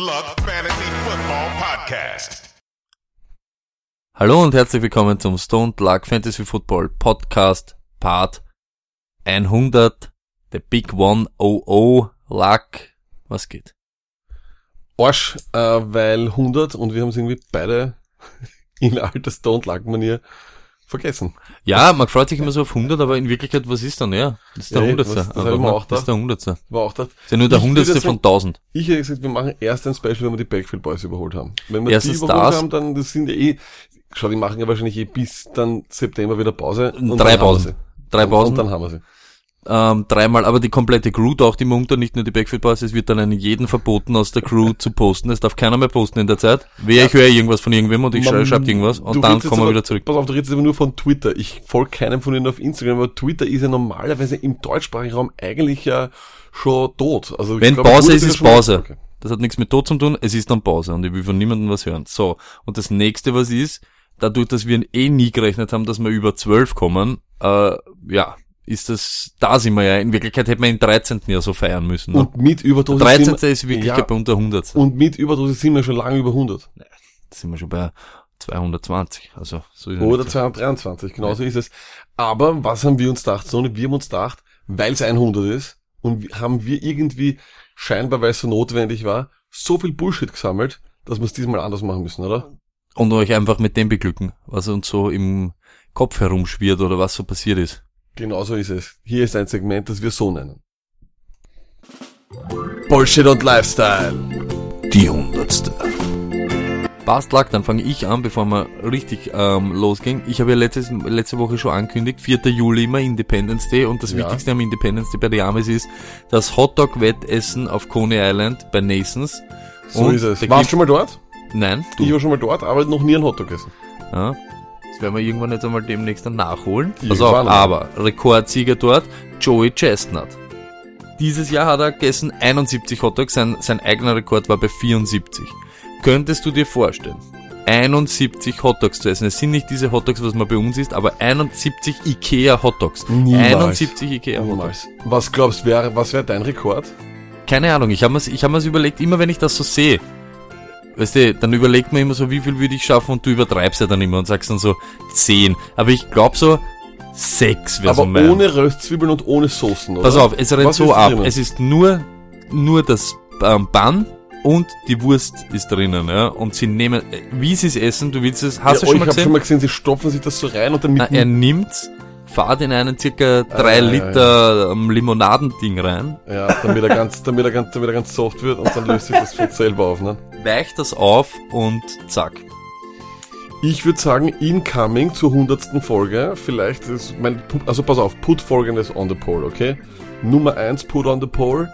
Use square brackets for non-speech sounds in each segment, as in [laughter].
Luck Fantasy Football Podcast. Hallo und herzlich willkommen zum Stoned Luck Fantasy Football Podcast Part 100, The Big One oh oh Luck. Was geht? Arsch, äh, weil 100 und wir haben es irgendwie beide [laughs] in alter Stone Luck Manier vergessen. Ja, man freut sich immer so auf 100, aber in Wirklichkeit, was ist dann? Ja, das ist der Ja, 100. was- das hab Aber mir auch das ist der 100. Das War auch das. ist ja nur der Ich würde 100. sagen- von 1000. Ich hätte gesagt, wir machen erst ein Special, wenn wir die Backfield Boys überholt haben. Wenn wir Erstens die überholt das. haben, dann das sind ja eh, schau, die machen ja wahrscheinlich eh bis dann September wieder Pause. Und Drei dann haben wir Pausen. sie. Drei Und- Pausen. Und dann haben wir sie. Ähm, dreimal, aber die komplette Crew taucht immer unter, nicht nur die Backfield Boys. Es wird dann an jeden verboten, aus der Crew zu posten. Es darf keiner mehr posten in der Zeit. Wer, ich höre irgendwas von irgendwem und ich Man- schreibe schreib irgendwas und dann kommen wir wieder zurück. Pass auf, du redest aber nur von Twitter. Ich folge keinem von ihnen auf Instagram, aber Twitter ist ja normalerweise im deutschsprachigen Raum eigentlich ja schon tot. Also Wenn glaube, Pause ist, ist Pause. Okay. Das hat nichts mit Tod zu tun, es ist dann Pause und ich will von niemandem was hören. So, und das nächste, was ist, dadurch, dass wir eh nie gerechnet haben, dass wir über 12 kommen, äh, ja, ist das, da sind wir ja, in Wirklichkeit hätten wir den 13. ja so feiern müssen. Ne? Und mit Überdosis Der 13. sind wir- ist wirklich ja, bei unter 100. und mit Überdosis sind wir schon lange über 100. Da sind wir schon bei 220, also so ist ja Oder nicht. 223, genau so ist es. Aber was haben wir uns gedacht, Sony? Wir haben uns gedacht, weil es 100 ist und haben wir irgendwie, scheinbar weil es so notwendig war, so viel Bullshit gesammelt, dass wir es diesmal anders machen müssen, oder? Und euch einfach mit dem beglücken, was uns so im Kopf herumschwirrt oder was so passiert ist. Genau so ist es. Hier ist ein Segment, das wir so nennen. Bullshit und Lifestyle. Die hundertste. Passt, lag, dann fange ich an, bevor wir richtig ähm, losging. Ich habe ja letztes, letzte Woche schon angekündigt, 4. Juli immer Independence Day und das Ja. Wichtigste am Independence Day bei der Amis ist das Hotdog-Wettessen auf Coney Island bei Nasons. So Und ist es. Warst du schon mal dort? Nein, Ich du. war schon mal dort, aber noch nie einen Hotdog gegessen. Ja. Das werden wir irgendwann jetzt einmal demnächst dann nachholen. Pass auf, aber Rekordsieger dort, Joey Chestnut. Dieses Jahr hat er gegessen 71 Hotdogs, sein, sein eigener Rekord war bei 74. Könntest du dir vorstellen, 71 Hotdogs zu essen? Es sind nicht diese Hotdogs, was man bei uns isst, aber 71 Ikea Hotdogs. Niemals. 71 Ikea Hotdogs. Niemals. Was glaubst du, wär, was wäre dein Rekord? Keine Ahnung, ich habe mir's, ich hab mir's überlegt, immer wenn ich das so sehe, weißt du, dann überlegt man immer so, wie viel würde ich schaffen und du übertreibst ja dann immer und sagst dann so 10. Aber ich glaube so 6 wäre aber so mein. ohne Röstzwiebeln und ohne Soßen, oder? Pass auf, es rennt Was so ab. drinnen? Es ist nur, nur das ähm, Bann und die Wurst ist drinnen, ja. Und sie nehmen, äh, wie sie es essen, du willst es, hast ja, du oh, schon ich mal gesehen? schon mal gesehen, sie stopfen sich das so rein und dann mit Na, er nimmt's, fahrt in einen circa 3 Ah, ja, Liter ähm, Limonadending rein, Ja, damit er ganz, damit er ganz, damit er ganz soft wird und dann löst sich das von selber auf, ne? weicht das auf und zack. Ich würde sagen, incoming zur hundertsten Folge, vielleicht ist mein, also pass auf, put folgendes on the poll, okay? Nummer eins put on the poll,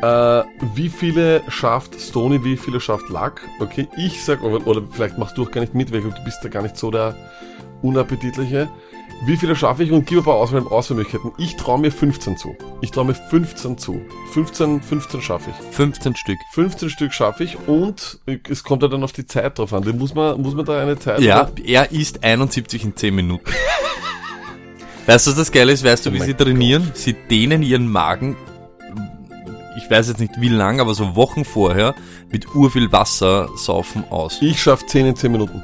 äh, wie viele schafft Stony, wie viele schafft Luck, okay? Ich sag, oder, oder vielleicht machst du auch gar nicht mit, weil du bist da gar nicht so der Unappetitliche. Wie viele schaffe ich und gib ein paar Auswahl Auswahlmöglichkeiten. Ich traue mir 15 zu. Ich traue mir 15 zu. 15, 15 schaffe ich. 15 Stück. 15 Stück schaffe ich und es kommt ja dann auf die Zeit drauf an. Muss man, muss man da eine Zeit Ja, er isst 71 in 10 Minuten. weißt du, was das Geile ist? Weißt du, Oh wie sie trainieren? Sie dehnen ihren Magen, ich weiß jetzt nicht wie lang, aber so Wochen vorher, mit urviel Wasser saufen aus. Ich schaffe 10 in 10 Minuten.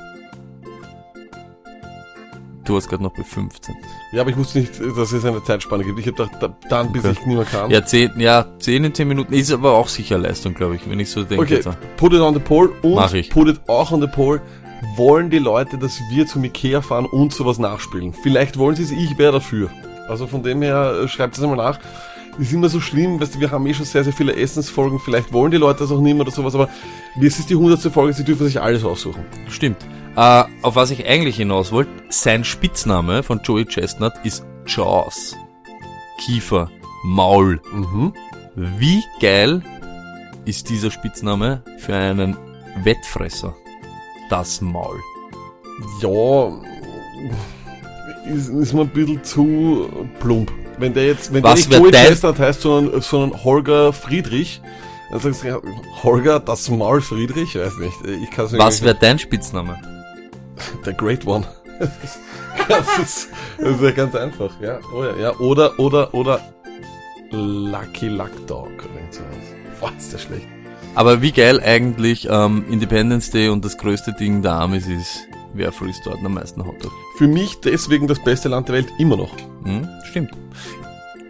Du warst gerade noch bei 15. Ja, aber ich wusste nicht, dass es eine Zeitspanne gibt. Ich habe gedacht, da, dann bis Okay. ich nicht mehr kann. Ja 10, ja, 10 in 10 Minuten ist aber auch sicher Leistung, glaube ich, wenn ich so denke. okay, jetzt. put it on the poll und put it auch on the poll. Wollen die Leute, dass wir zum Ikea fahren und sowas nachspielen? Vielleicht wollen sie es, ich wäre dafür. Also von dem her, äh, schreibt es einmal nach. Ist immer so schlimm, weißt du, wir haben eh schon sehr, sehr viele Essensfolgen. Vielleicht wollen die Leute das auch nicht mehr oder sowas, aber es ist die hundertste Folge, sie dürfen sich alles aussuchen. Stimmt. Äh, auf was ich eigentlich hinaus wollte, sein Spitzname von Joey Chestnut ist Jaws. Kiefer, Maul. Mhm. Wie geil ist dieser Spitzname für einen Wettfresser? Das Maul. Ja, ist, ist mir ein bisschen zu plump. Wenn der jetzt, wenn Was der nicht Joey Chestnut heißt, sondern, sondern Holger Friedrich, dann sagst du, ja, Holger, das Maul Friedrich, weiß nicht. Ich kann's mir Was wäre dein Spitzname? [laughs] Der Great One. [laughs] das, ist, das ist ja ganz einfach, ja. Oh ja, ja. Oder, oder, oder Lucky Luck Dog irgend sowas. Boah, ist der schlecht. Aber wie geil eigentlich ähm, Independence Day und das größte Ding der Amis ist, wer frisst dort am meisten Hotdog? Für mich deswegen das beste Land der Welt immer noch. Hm? Stimmt.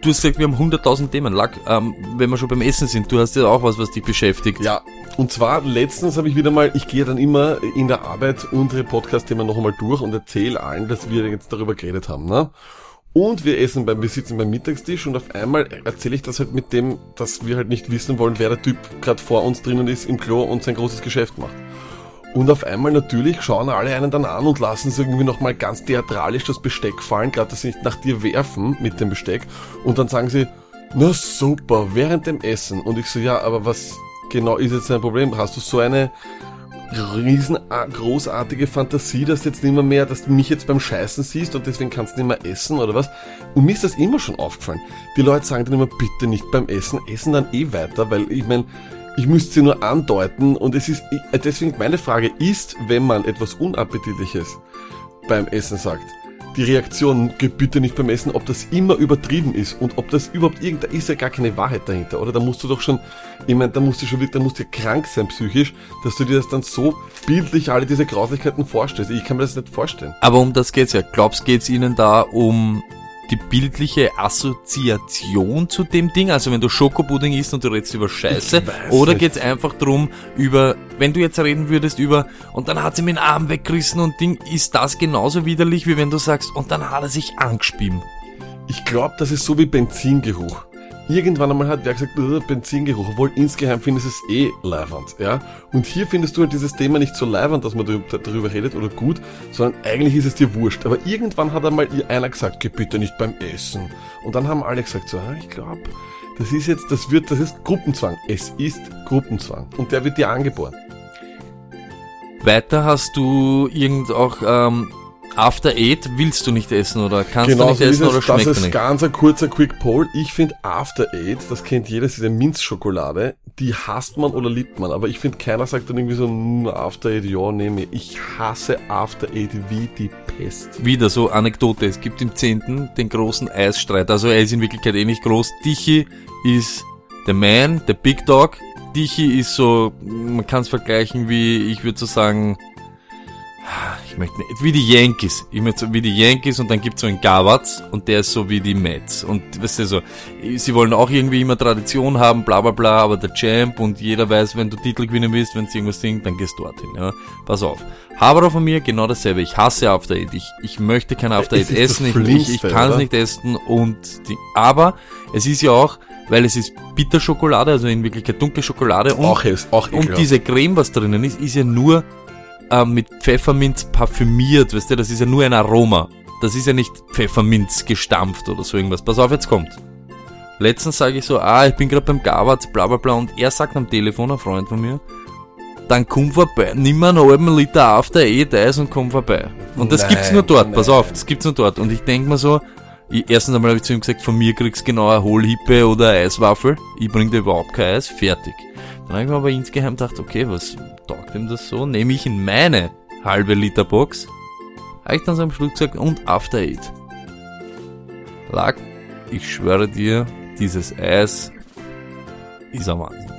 Du hast gesagt, wir haben 100.000 Themen. Lack, ähm, wenn wir schon beim Essen sind, du hast ja auch was, was dich beschäftigt. Ja, und zwar letztens habe ich wieder mal, ich gehe dann immer in der Arbeit unsere Podcast-Themen noch einmal durch und erzähle allen, dass wir jetzt darüber geredet haben. Ne? Und wir essen beim, wir sitzen beim Mittagstisch und auf einmal erzähle ich das halt mit dem, dass wir halt nicht wissen wollen, wer der Typ gerade vor uns drinnen ist im Klo und sein großes Geschäft macht. Und auf einmal natürlich schauen alle einen dann an und lassen es irgendwie nochmal ganz theatralisch das Besteck fallen, gerade dass sie nicht nach dir werfen mit dem Besteck. Und dann sagen sie, na super, während dem Essen. Und ich so, ja, aber was genau ist jetzt dein Problem? Hast du so eine riesen großartige Fantasie, dass du jetzt nicht mehr, mehr, dass du mich jetzt beim Scheißen siehst und deswegen kannst du nicht mehr essen oder was? Und mir ist das immer schon aufgefallen. Die Leute sagen dann immer, bitte nicht beim Essen, essen dann eh weiter, weil ich meine, ich müsste sie nur andeuten und es ist, deswegen meine Frage ist, wenn man etwas Unappetitliches beim Essen sagt, die Reaktion, geh bitte nicht beim Essen, ob das immer übertrieben ist und ob das überhaupt irgend, ist ja gar keine Wahrheit dahinter, oder? Da musst du doch schon, ich meine, da musst du schon wirklich, da musst du krank sein psychisch, dass du dir das dann so bildlich alle diese Grauslichkeiten vorstellst. Ich kann mir das nicht vorstellen. Aber um das geht's ja. Glaubst geht's ihnen da um die bildliche Assoziation zu dem Ding? Also wenn du Schokopudding isst und du redest über Scheiße, oder geht's einfach drum über, wenn du jetzt reden würdest über, und dann hat sie mir den Arm weggerissen und Ding, ist das genauso widerlich, wie wenn du sagst, und dann hat er sich angespielt? Ich glaube, das ist so wie Benzingeruch irgendwann einmal hat wer gesagt, Benzingeruch, obwohl insgeheim findest es eh leiwand, ja. Und hier findest du halt dieses Thema nicht so leiwand, dass man darüber redet oder gut, sondern eigentlich ist es dir wurscht. Aber irgendwann hat einmal einer gesagt, geh bitte nicht beim Essen. Und dann haben alle gesagt so, ah, ich glaube, das ist jetzt, das wird, das ist Gruppenzwang. Es ist Gruppenzwang. Und der wird dir angeboren. Weiter hast du irgend auch ähm, After Eight willst du nicht essen oder kannst genau, du nicht essen oder schmeckt Das ist nicht? ganz ein kurzer Quick Poll. Ich finde After Eight, das kennt jeder, diese Minzschokolade, die hasst man oder liebt man. Aber ich finde, keiner sagt dann irgendwie so, mm, After Eight, ja, nehme ich. hasse After Eight wie die Pest. Wieder so Anekdote. Es gibt im 10. den großen Eisstreit. Also er ist in Wirklichkeit eh nicht groß. Dichi ist der Man, der Big Dog. Dichi ist so, man kann es vergleichen wie, ich würde so sagen, ich möchte nicht, wie die Yankees. Ich möchte so wie die Yankees und dann gibt's so einen Gawatz und der ist so wie die Mets. Und weißt du so, sie wollen auch irgendwie immer Tradition haben, bla bla bla, aber der Champ und jeder weiß, wenn du Titel gewinnen willst, wenn sie irgendwas singt, dann gehst du dorthin, ja. Pass auf. Haberer von mir genau dasselbe. Ich hasse After Eight. Ich, ich möchte kein After Eight essen. Ich, ich, ich kann es nicht essen und die, aber es ist ja auch, weil es ist Bitterschokolade, also in Wirklichkeit dunkle Schokolade und, auch ist, auch und diese Creme, was drinnen ist, ist ja nur äh, mit Pfefferminz parfümiert, weißt du, das ist ja nur ein Aroma. Das ist ja nicht Pfefferminz gestampft oder so irgendwas. Pass auf, jetzt kommt. Letztens sage ich so, ah, ich bin gerade beim Gabert, bla bla bla, und er sagt am Telefon, ein Freund von mir, dann komm vorbei, nimm mal einen halben Liter After Eight Eis und komm vorbei. Und das nein, gibt's nur dort, nein. pass auf, das gibt's nur dort. Und ich denk mir so, ich, erstens einmal habe ich zu ihm gesagt, von mir kriegst du genau eine Hohlhippe oder eine Eiswaffel. Ich bring dir überhaupt kein Eis, fertig. Dann habe ich mir aber insgeheim gedacht, okay, was taugt ihm das so? Nehme ich in meine halbe Liter Box. Habe ich dann so am Schluss gesagt, und After Eight. Lag, ich schwöre dir, dieses Eis ist am Wahnsinn.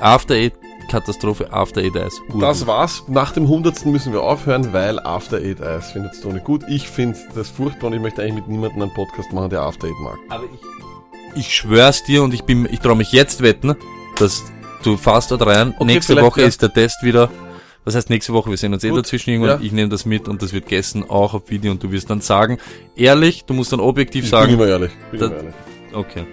After Eight, Katastrophe, After Eight Eis. Urgut. Das war's. Nach dem hundertsten müssen wir aufhören, weil After Eight Eis findet Toni gut. Ich finde das furchtbar und ich möchte eigentlich mit niemandem einen Podcast machen, der After Eight mag. Aber ich, ich schwör's dir und ich bin, ich traue mich jetzt wetten, dass du fährst dort rein. Okay, nächste Woche ja. ist der Test wieder. Das heißt, nächste Woche, wir sehen uns eh dazwischen irgendwann. Ja. Ich nehme das mit und das wird gegessen, auch auf Video und du wirst dann sagen, ehrlich, du musst dann objektiv ich sagen. Bin immer ehrlich. Bin immer ehrlich. Okay.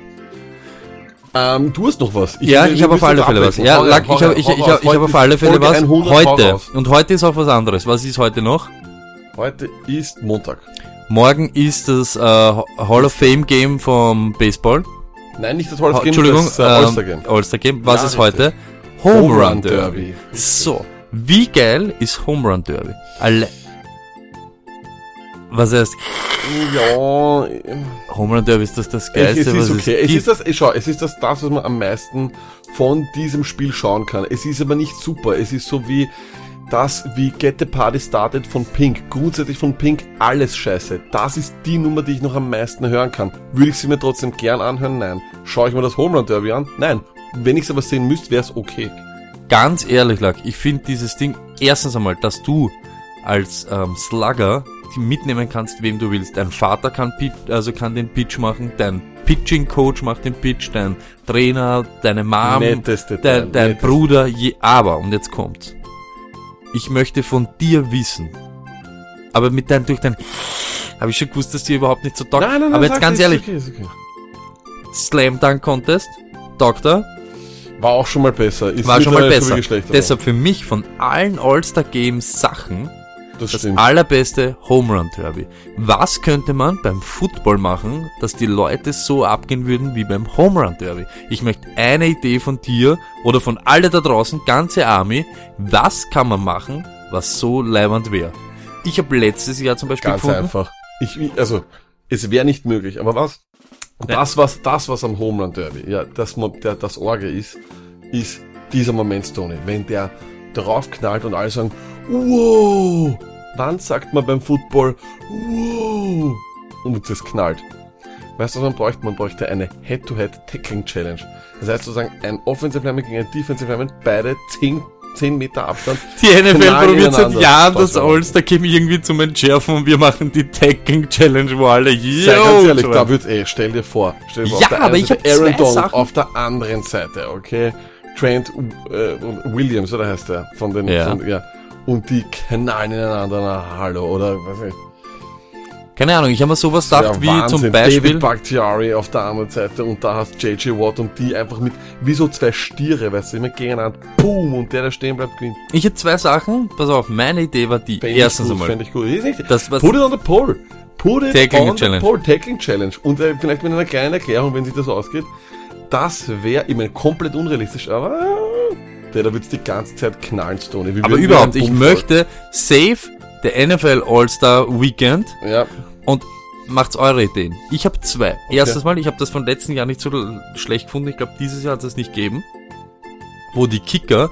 Ähm, du hast noch was. Ich ja, ich habe auf alle Fälle was. Ja, Lack, ich habe ich, ich, ich, ich hab auf alle Fälle was. Heute. Und heute ist auch was anderes. Was ist heute noch? Heute ist Montag. Morgen ist das äh, Hall of Fame Game vom Baseball. Nein, nicht das Hall of Game, Entschuldigung, das äh, All-Star Game. All-Star Game. Was ja, ist heute? Home, Home Run Derby. Derby. So, wie geil ist Home Run Derby? Alle. Was heißt? Ja. Home Run Derby ist das das Geilste, es, es ist okay. Es, es ist das, schau, es ist das, das, was man am meisten von diesem Spiel schauen kann. Es ist aber nicht super. Es ist so wie, das wie Get the Party Started von Pink, grundsätzlich von Pink alles scheiße. Das ist die Nummer, die ich noch am meisten hören kann. Würde ich sie mir trotzdem gern anhören? Nein. Schaue ich mir das Home Run Derby an? Nein. wenn ich es aber sehen müsste, wäre es okay. Ganz ehrlich, Lack, ich finde dieses Ding, erstens einmal, dass du als ähm, Slugger die mitnehmen kannst, wem du willst. Dein Vater kann, also kann den Pitch machen, dein Pitching-Coach macht den Pitch, dein Trainer, deine Mom, Nettes Detail, dein, dein. Bruder, je, aber, und jetzt kommt's. Ich möchte von dir wissen, aber mit dein, durch dein, habe ich schon gewusst, dass dir überhaupt nicht so taugt. Nein, nein, nein, aber jetzt ganz ist ehrlich, Okay, ist okay. Slam Dunk Contest, Doktor, War auch schon mal besser. Ist war schon mal besser. Deshalb für mich von allen All-Star Games Sachen das das allerbeste Home Run Derby. Was könnte man beim Football machen, dass die Leute so abgehen würden wie beim Home Run Derby? Ich möchte eine Idee von dir oder von alle da draußen, ganze Army. Was kann man machen, was so leibend wäre? Ich habe letztes Jahr zum Beispiel Ganz gefunden, einfach. Ich, also, es wäre nicht möglich, aber was? Ja. Das, was, das, was am Home Run Derby, ja, das, der, das Orge ist, ist dieser Moment, Tony. Wenn der draufknallt und alle sagen, wow! Wann sagt man beim Football, wow! Und das knallt. Weißt du, was man bräuchte? Man bräuchte eine Head-to-Head-Tackling-Challenge. Das heißt sozusagen, ein Offensive Lineman gegen ein Defensive Lineman, beide 10, 10 Meter Abstand. die NFL probiert seit. Jahren Das das war- All-Star Game irgendwie zum Entschärfen und wir machen die Tagging Challenge, wo alle Sei yo, ganz ehrlich, da wird eh, stell dir vor, stell dir vor, Ja, auf der aber ich Seite Aaron Donald, auf der anderen Seite, okay? Trent äh, Williams, oder heißt der? Von den, Ja. Von, ja. Und die knallen ineinander, na hallo, oder was weiß ich. Keine Ahnung, ich habe mir sowas gedacht Ja, wie Wahnsinn. zum Beispiel. David Bakhtiari auf der anderen Seite und da hast JJ Watt und die einfach mit, wie so zwei Stiere, weißt du, immer gegeneinander, boom, und der, der stehen bleibt, gewinnt. Ich hätte zwei Sachen. Pass auf, meine Idee war die. Fänd Erstens ich gut, einmal. Ich gut. Ist nicht, Das, was- Put it on the pole. Put it Tackling on Challenge. the pole. Tackling Challenge. Und äh, vielleicht mit einer kleinen Erklärung, wenn sich das ausgeht. Das wäre, ich meine, komplett unrealistisch, aber der, da wird's die ganze Zeit knallen, Stoney. Aber überhaupt, ich möchte save der NFL All-Star Weekend Ja, und macht's eure Ideen. Ich habe zwei. Erstes Mal, ich habe das von letzten Jahr nicht so schlecht gefunden. Ich glaube, dieses Jahr hat es nicht gegeben. Wo die Kicker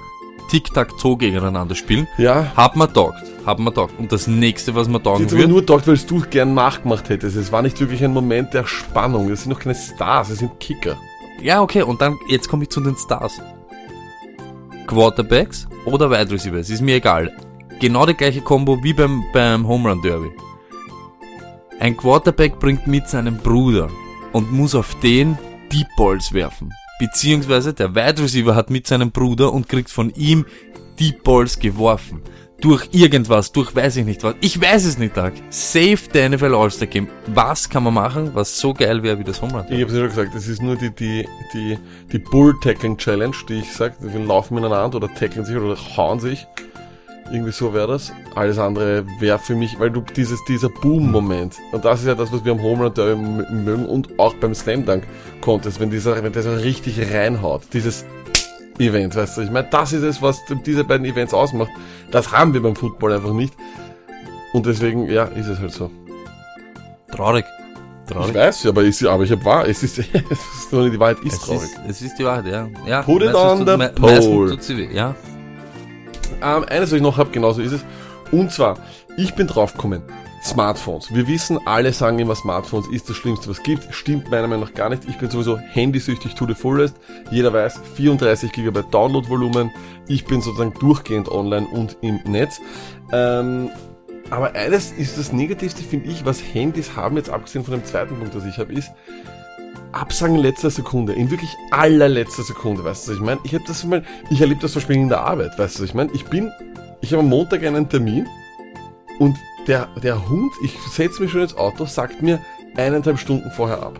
Tic-Tac-Toe gegeneinander spielen. ja. Hat man taugt. Hat man taugt. Und das nächste, was man taugen wird, nur gedacht, weil du gern nachgemacht hättest. Es war nicht wirklich ein Moment der Spannung. Das sind noch keine Stars, es sind Kicker. Ja, okay, und dann, jetzt komme ich zu den Stars. Quarterbacks oder Wide Receivers, ist mir egal. Genau die gleiche Combo wie beim, beim Home Run Derby. Ein Quarterback bringt mit seinem Bruder und muss auf den Deep Balls werfen. Beziehungsweise der Wide Receiver hat mit seinem Bruder und kriegt von ihm Deep Balls geworfen. Durch irgendwas, durch weiß ich nicht was. Ich weiß es nicht, Doug. Save der NFL All-Star Game. Was kann man machen, was so geil wäre wie das Home Run Derby? Ich hab's ja schon gesagt, das ist nur die, die, die, die Bull-Tackling-Challenge, die ich sag, wir laufen miteinander oder tackeln sich oder hauen sich. Irgendwie so wäre das. Alles andere wäre für mich, weil du dieses, dieser Boom-Moment, und das ist ja das, was wir am Home Run Derby m- mögen und auch beim Slam Dunk Contest, wenn dieser, wenn der so richtig reinhaut, dieses Event, weißt du, ich meine, das ist es, was diese beiden Events ausmacht. Das haben wir beim Football einfach nicht. Und deswegen, ja, ist es halt so. Traurig. Ich Traurig. weiß, aber ich, aber ich habe wahr, es ist, [laughs] es ist nur die Wahrheit ist Es traurig. ist, es ist die Wahrheit, ja. ja Put it on the pole. Ja. Ähm, eines, was ich noch habe, genauso ist es. Und zwar, ich bin draufgekommen. Smartphones. Wir wissen, alle sagen immer, Smartphones ist das Schlimmste, was gibt. Stimmt meiner Meinung nach gar nicht. Ich bin sowieso handysüchtig to the fullest. Jeder weiß, 34 GB Downloadvolumen. Ich bin sozusagen durchgehend online und im Netz. Ähm, aber eines ist das Negativste, finde ich, was Handys haben, jetzt abgesehen von dem zweiten Punkt, das ich habe, ist, Absagen letzter Sekunde, in wirklich allerletzter Sekunde, weißt du, was ich meine? Ich habe das mal, ich erlebe das zum Beispiel in der Arbeit, weißt du, was ich meine? Ich bin, ich habe am Montag einen Termin und der, der Hund, ich setze mich schon ins Auto, sagt mir eineinhalb Stunden vorher ab.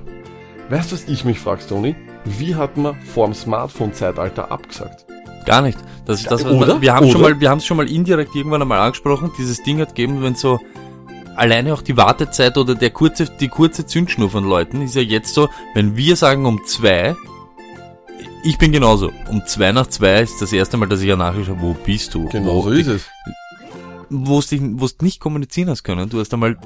Weißt du, was ich mich frage, Tony? Wie hat man vor dem Smartphone-Zeitalter abgesagt? Gar nicht. Das ist das, was Oder? man, wir haben schon mal, wir haben es schon mal indirekt irgendwann einmal angesprochen. Dieses Ding hat gegeben, wenn so alleine auch die Wartezeit oder der kurze, die kurze Zündschnur von Leuten ist ja jetzt so, wenn wir sagen um zwei, ich bin genauso. Um zwei nach zwei ist das erste Mal, dass ich ja nachschaue, wo bist du? Genau so wo, ist es. Wo du du nicht kommunizieren hast können. Du hast einmal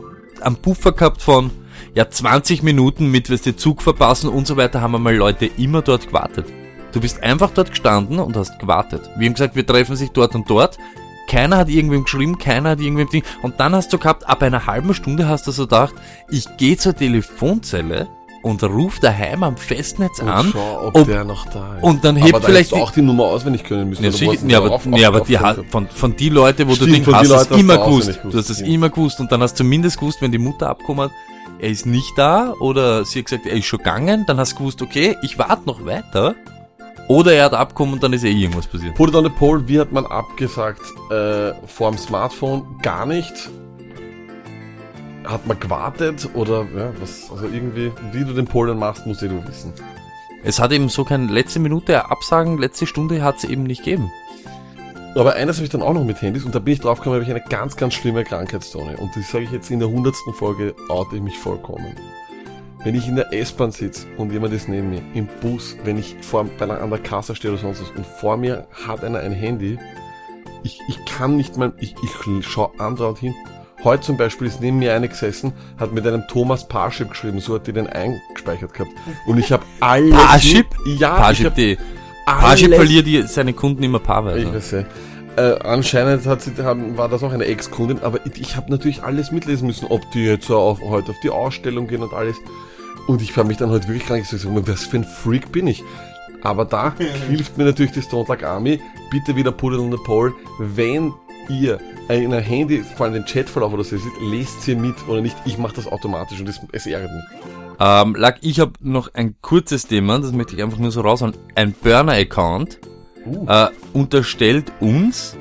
einen Puffer gehabt von ja 20 Minuten mit wirst den Zug verpassen und so weiter, haben einmal Leute immer dort gewartet. Du bist einfach dort gestanden und hast gewartet. Wir haben gesagt, wir treffen sich dort und dort. Keiner hat irgendwem geschrieben, keiner hat irgendwem Ding. Und dann hast du gehabt, ab einer halben Stunde hast du so gedacht, ich gehe zur Telefonzelle und ruft daheim am Festnetz Und an. schau, ob, ob- der noch da ist. und dann aber hebt da vielleicht die- auch die Nummer auswendig können müssen. Ja, sicher, nee, aber, auf- nee, auf- aber die auf- hat, von, von die Leute, wo Stimmt, du den die hast, hast hast immer gewusst. Du hast es immer gewusst und dann hast du zumindest gewusst, wenn die Mutter abgekommen hat, er ist nicht da oder sie hat gesagt, er ist schon gegangen, dann hast du gewusst, okay, ich warte noch weiter. Oder er hat abgekommen und dann ist eh irgendwas passiert. Put it on the poll, wie hat man abgesagt äh, vor dem Smartphone? Gar nicht. Hat man gewartet oder ja, was, also irgendwie, wie du den Poll dann machst, musst eh du wissen. Es hat eben so keine letzte Minute Absagen, letzte Stunde hat es eben nicht gegeben. Aber eines habe ich dann auch noch mit Handys und da bin ich drauf gekommen, habe ich eine ganz, ganz schlimme Krankheitszone. Und das sage ich jetzt in der hundertsten Folge, oute ich mich vollkommen. Wenn ich in der S-Bahn sitze und jemand ist neben mir, im Bus, wenn ich vor, bei einer, an der Kasse stehe oder sonst was und vor mir hat einer ein Handy, ich, ich kann nicht mal, ich, ich schaue andauernd hin. Heute zum Beispiel ist neben mir eine gesessen, hat mit einem Thomas Parship geschrieben, so hat die den eingespeichert gehabt. Und ich habe alles... Parship? Ja, ich Parship, hab die, Parship verliert die, seine Kunden immer ich paarweise. weiß ja. Äh, anscheinend hat sie, haben, war das auch eine Ex-Kundin, aber ich, ich habe natürlich alles mitlesen müssen, ob die jetzt so auf, heute auf die Ausstellung gehen und alles. Und ich habe mich dann heute wirklich krank gesagt, was für ein Freak bin ich. Aber da hilft mir natürlich die Stone Luck Army. Bitte wieder put it on the poll. Wenn ihr in ein Handy, vor allem den Chatverlauf oder so seht, lest sie mit oder nicht. Ich mache das automatisch und das, es ärgert mich. Ähm, Lack, ich habe noch ein kurzes Thema, das möchte ich einfach nur so raushauen. Ein Burner-Account Uh. äh, unterstellt uns,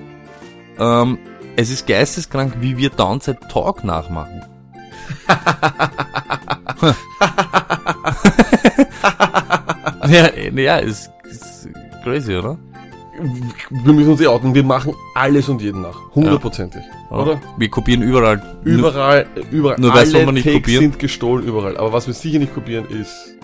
ähm, es ist geisteskrank, wie wir Downside Talk nachmachen. [laughs] [laughs] ja, ja, ist, ist crazy, oder? Wir müssen uns eh outen, wir machen alles und jeden nach. Hundertprozentig. Oder? Wir kopieren überall. Überall, überall. Nur wer soll alle man nicht Takes kopieren? sind gestohlen überall. Aber was wir sicher nicht kopieren ist.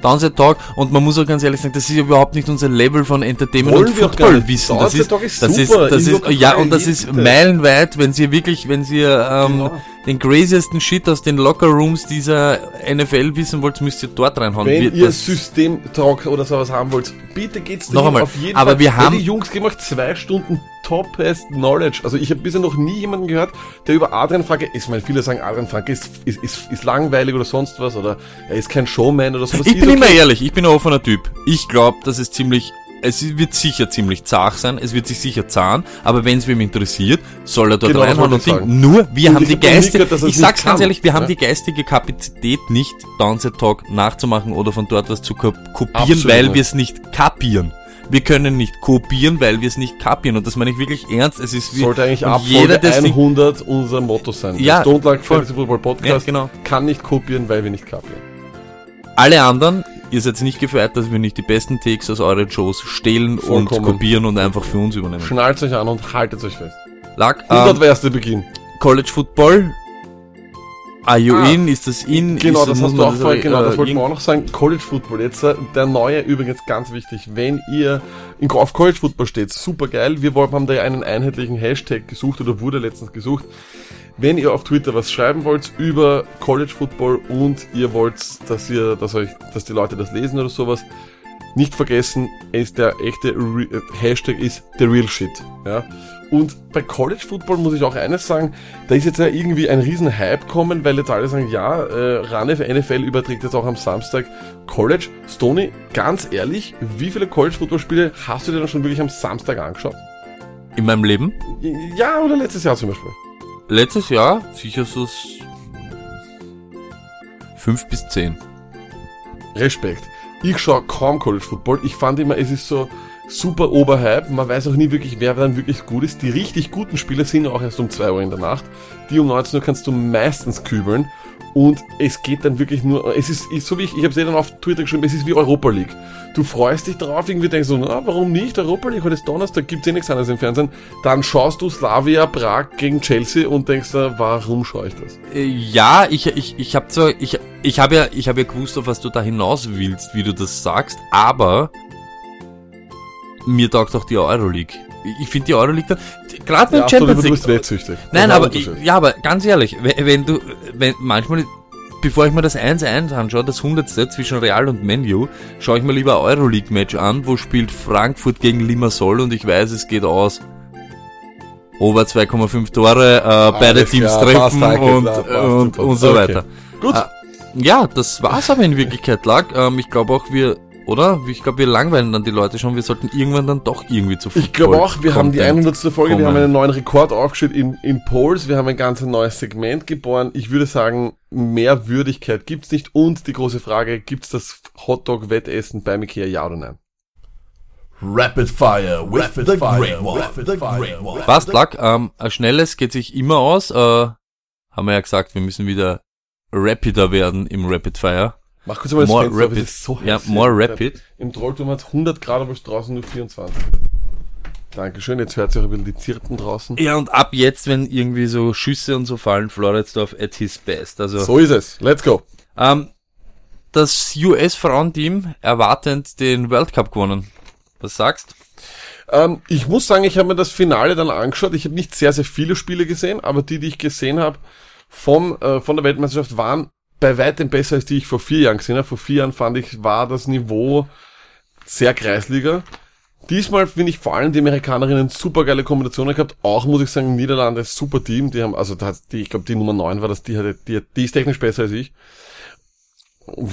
Downside Talk und man muss auch ganz ehrlich sagen, das ist ja überhaupt nicht unser Level von Entertainment Wollen und wir auch gar Football nicht. wissen. Das ist, Talk ist das ist, super, das ist, ja, und das ist meilenweit, wenn sie wirklich, wenn ihr ähm, Genau. Den craziesten Shit aus den Locker Rooms dieser NFL wissen wollt, müsst ihr dort reinhauen. Wenn Wir- ihr das- System-Talk oder sowas haben wollt, bitte geht's Noch einmal, auf jeden aber Fall. wir haben- die Jungs euch zwei Stunden Top-Best Knowledge. Also ich habe bisher noch nie jemanden gehört, der über Adrian Franke, ich meine, viele sagen, Adrian Franke ist, ist, ist, ist langweilig oder sonst was oder er ist kein Showman oder sowas. ich Ist bin immer okay. ehrlich, ich bin ein offener Typ. Ich glaube, dass es ziemlich, es wird sicher ziemlich zart sein, es wird sich sicher zahn, aber wenn es wem interessiert, soll er dort Genau, reinhauen und Ding. sagen. Nur, wir Und haben die er ich sag's ganz ehrlich, wir haben Ja. die geistige Kapazität nicht, Downset Talk nachzumachen oder von dort was zu ko- kopieren, Absolut weil wir es nicht kapieren. Wir können nicht kopieren, weil wir es nicht kapieren. Und das meine ich wirklich ernst. Es ist wie, Sollte eigentlich ab jeder, Folge das Ding- 100 unser Motto sein. Ja, Don't Like. Fantasy Football Ja, Podcast genau. kann nicht kopieren, weil wir nicht kapieren. Alle anderen, ihr seid nicht gefeiert, dass wir nicht die besten Takes aus euren Shows stehlen Vollkommen. und kopieren und einfach für uns übernehmen. Schnallt euch an und haltet euch fest. Lack, 100 ähm, war erst der Beginn. College Football. Are you Ah. in? Ist das in? Genau, ist das hast du auch vorhin, genau, das äh, wollten wir auch noch sagen. College Football, jetzt äh, der neue, übrigens ganz wichtig, wenn ihr in, auf College Football steht, super geil. Wir haben da ja einen einheitlichen Hashtag gesucht oder wurde letztens gesucht. Wenn ihr auf Twitter was schreiben wollt über College Football und ihr wollt, dass ihr, dass euch, dass die Leute das lesen oder sowas, nicht vergessen, ist der echte Re äh, Hashtag ist the real shit. Ja? Und bei College Football muss ich auch eines sagen, da ist jetzt ja irgendwie ein riesen Hype kommen, weil jetzt alle sagen, ja, äh, Ranef NFL überträgt jetzt auch am Samstag College. Stoney, ganz ehrlich, wie viele College Football Spiele hast du dir dann schon wirklich am Samstag angeschaut? In meinem Leben? Ja, oder letztes Jahr zum Beispiel? Letztes Jahr sicher so fünf bis zehn. Respekt. Ich schaue kaum College Football. Ich fand immer, es ist so super Oberhype. Man weiß auch nie wirklich, wer dann wirklich gut ist. Die richtig guten Spieler sind auch erst um 2 Uhr in der Nacht. Die um 19 Uhr kannst du meistens kübeln. Und es geht dann wirklich nur, es ist, ist so wie ich, ich habe es eh dann auf Twitter geschrieben, es ist wie Europa League. Du freust dich drauf, irgendwie denkst du, na, warum nicht? Europa League, heute ist Donnerstag, gibt's eh nichts anderes im Fernsehen. Dann schaust du Slavia Prag gegen Chelsea und denkst dir, warum schaue ich das? Äh, Ja, ich, ich, ich habe zwar, ich, ich habe ja, ich habe ja gewusst, auf was du da hinaus willst, wie du das sagst, aber mir taugt auch die Euroleague. Ich- finde die Euroleague dann, gerade beim Ja, Champions du League. bist wettsüchtig. Das Nein, ein aber, ich, ja, aber ganz ehrlich, wenn, wenn du, wenn manchmal, bevor ich mir das 1-1 anschaue, das 100. zwischen Real und Menu, schaue ich mir lieber ein Euroleague-Match an, wo spielt Frankfurt gegen Limassol und ich weiß, es geht aus. Over 2,5 Tore, äh, beide Teams klar, treffen passt, und, klar, passt, und, und so Okay. weiter. Gut. Ah, ja, das war's aber in Wirklichkeit, Lack. Ähm, ich glaube auch wir, oder? Ich glaube, wir langweilen dann die Leute schon. Wir sollten irgendwann dann doch irgendwie zu Ich glaube auch, wir haben die Content 100. Folge, wir kommen. haben einen neuen Rekord aufgestellt in, in Polls, wir haben ein ganz neues Segment geboren. Ich würde sagen, mehr Würdigkeit gibt's nicht. Und die große Frage, gibt's das Hotdog-Wettessen beim Ikea, ja oder nein? Rapid Fire with the Great One. Rapid Fire. Passt, Lack. Ähm, ein schnelles geht sich immer aus. Äh, haben wir ja gesagt, wir müssen wieder rapider werden im Rapid Fire. Mach kurz mal das More Fenster rapid. es ist so Ja, more rapid. Im Trollturm hat 100 Grad, aber es draußen nur 24. Dankeschön, jetzt hört sich auch ein bisschen die Zirpen draußen. Ja, und ab jetzt, wenn irgendwie so Schüsse und so fallen, Floridsdorf at his best. Also, So ist es, let's go. ähm, das US-Frauenteam erwartend den World Cup gewonnen. Was sagst? Ähm, ich muss sagen, ich habe mir das Finale dann angeschaut. Ich habe nicht sehr, sehr viele Spiele gesehen, aber die, die ich gesehen habe vom, äh, von der Weltmeisterschaft, waren bei weitem besser, als die ich vor vier Jahren gesehen habe. Vor vier Jahren fand ich, war das Niveau sehr Kreisliga. Diesmal finde ich vor allem die Amerikanerinnen super geile Kombinationen gehabt. Auch muss ich sagen, Niederlande super Team. Die haben, also die, ich glaube die Nummer 9 war das, die hatte, die, die ist technisch besser als ich.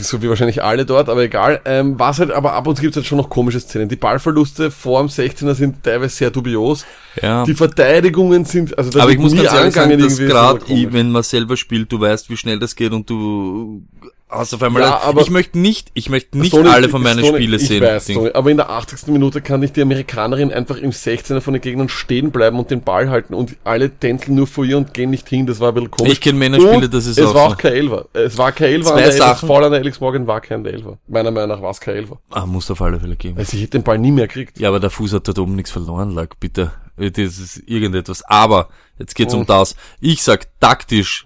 So wie wahrscheinlich alle dort, aber egal. Ähm, was halt, aber ab und zu gibt es halt schon noch komische Szenen. Die Ballverluste vor dem 16er sind teilweise sehr dubios. Ja. Die Verteidigungen sind, also da Aber ich muss ganz ehrlich sagen, dass gerade wenn man selber spielt, du weißt, wie schnell das geht und du hast auf einmal. Ja, aber- ich möchte nicht, ich möchte nicht Stoney, alle von meinen Stoney, Spiele ich sehen. Weiß. Stoney, aber in der 80. Minute kann nicht die Amerikanerin einfach im 16er von den Gegnern stehen bleiben und den Ball halten und alle tänzeln nur vor ihr und gehen nicht hin. Das war ein bisschen komisch. Ich kenn Männerspiele, das ist es auch war so. auch kein Elfer. Es war kein Elfer. Zwei an der Sachen. Foul an der Alex Morgan war kein Elfer. Meiner Meinung nach war es kein Elfer. Ah, muss auf alle Fälle geben. Also ich hätte den Ball nie mehr gekriegt. Ja, aber der Fuß hat dort oben nichts verloren, lag, bitte. Das ist irgendetwas. Aber, jetzt geht's Mhm. um das. Ich sag, taktisch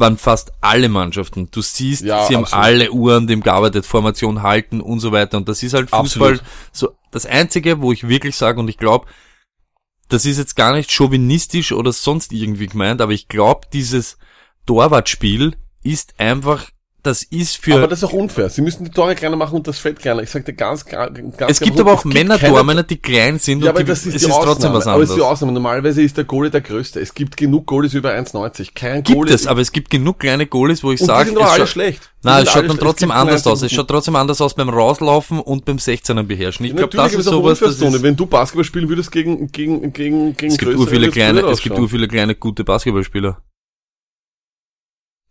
waren fast alle Mannschaften. Du siehst, Ja, sie haben absolut. alle Uhren dem gearbeitet, Formation halten und so weiter. Und das ist halt Fußball. Absolut. So, das einzige, wo ich wirklich sage, und ich glaube, das ist jetzt gar nicht chauvinistisch oder sonst irgendwie gemeint, aber ich glaube, dieses Torwartspiel ist einfach, das ist für, Aber das ist auch unfair. Sie müssen die Tore kleiner machen und das Feld kleiner. Ich sagte ganz, ganz, ganz es gibt aber auch gibt Männer, keine- Tormänner, die klein sind Ja, und aber die, das ist es ist Ausnahme. trotzdem was Aber es ist die anderes. Ausnahme. Normalerweise ist der Goalie der Größte. Es gibt genug Goalies über 1,90. Kein Gibt Goalie. es, aber es gibt genug kleine Goalies, wo ich sage, die sind doch alle schlecht. Nein, es schaut dann trotzdem gibt anders aus. Es schaut trotzdem anders aus beim Rauslaufen und beim 16er beherrschen. Ich glaube, Natürlich das ist sowas, das ist, Wenn du Basketball spielen würdest gegen, gegen, gegen, gegen es gibt ur viele kleine, es gibt ur viele kleine gute Basketballspieler.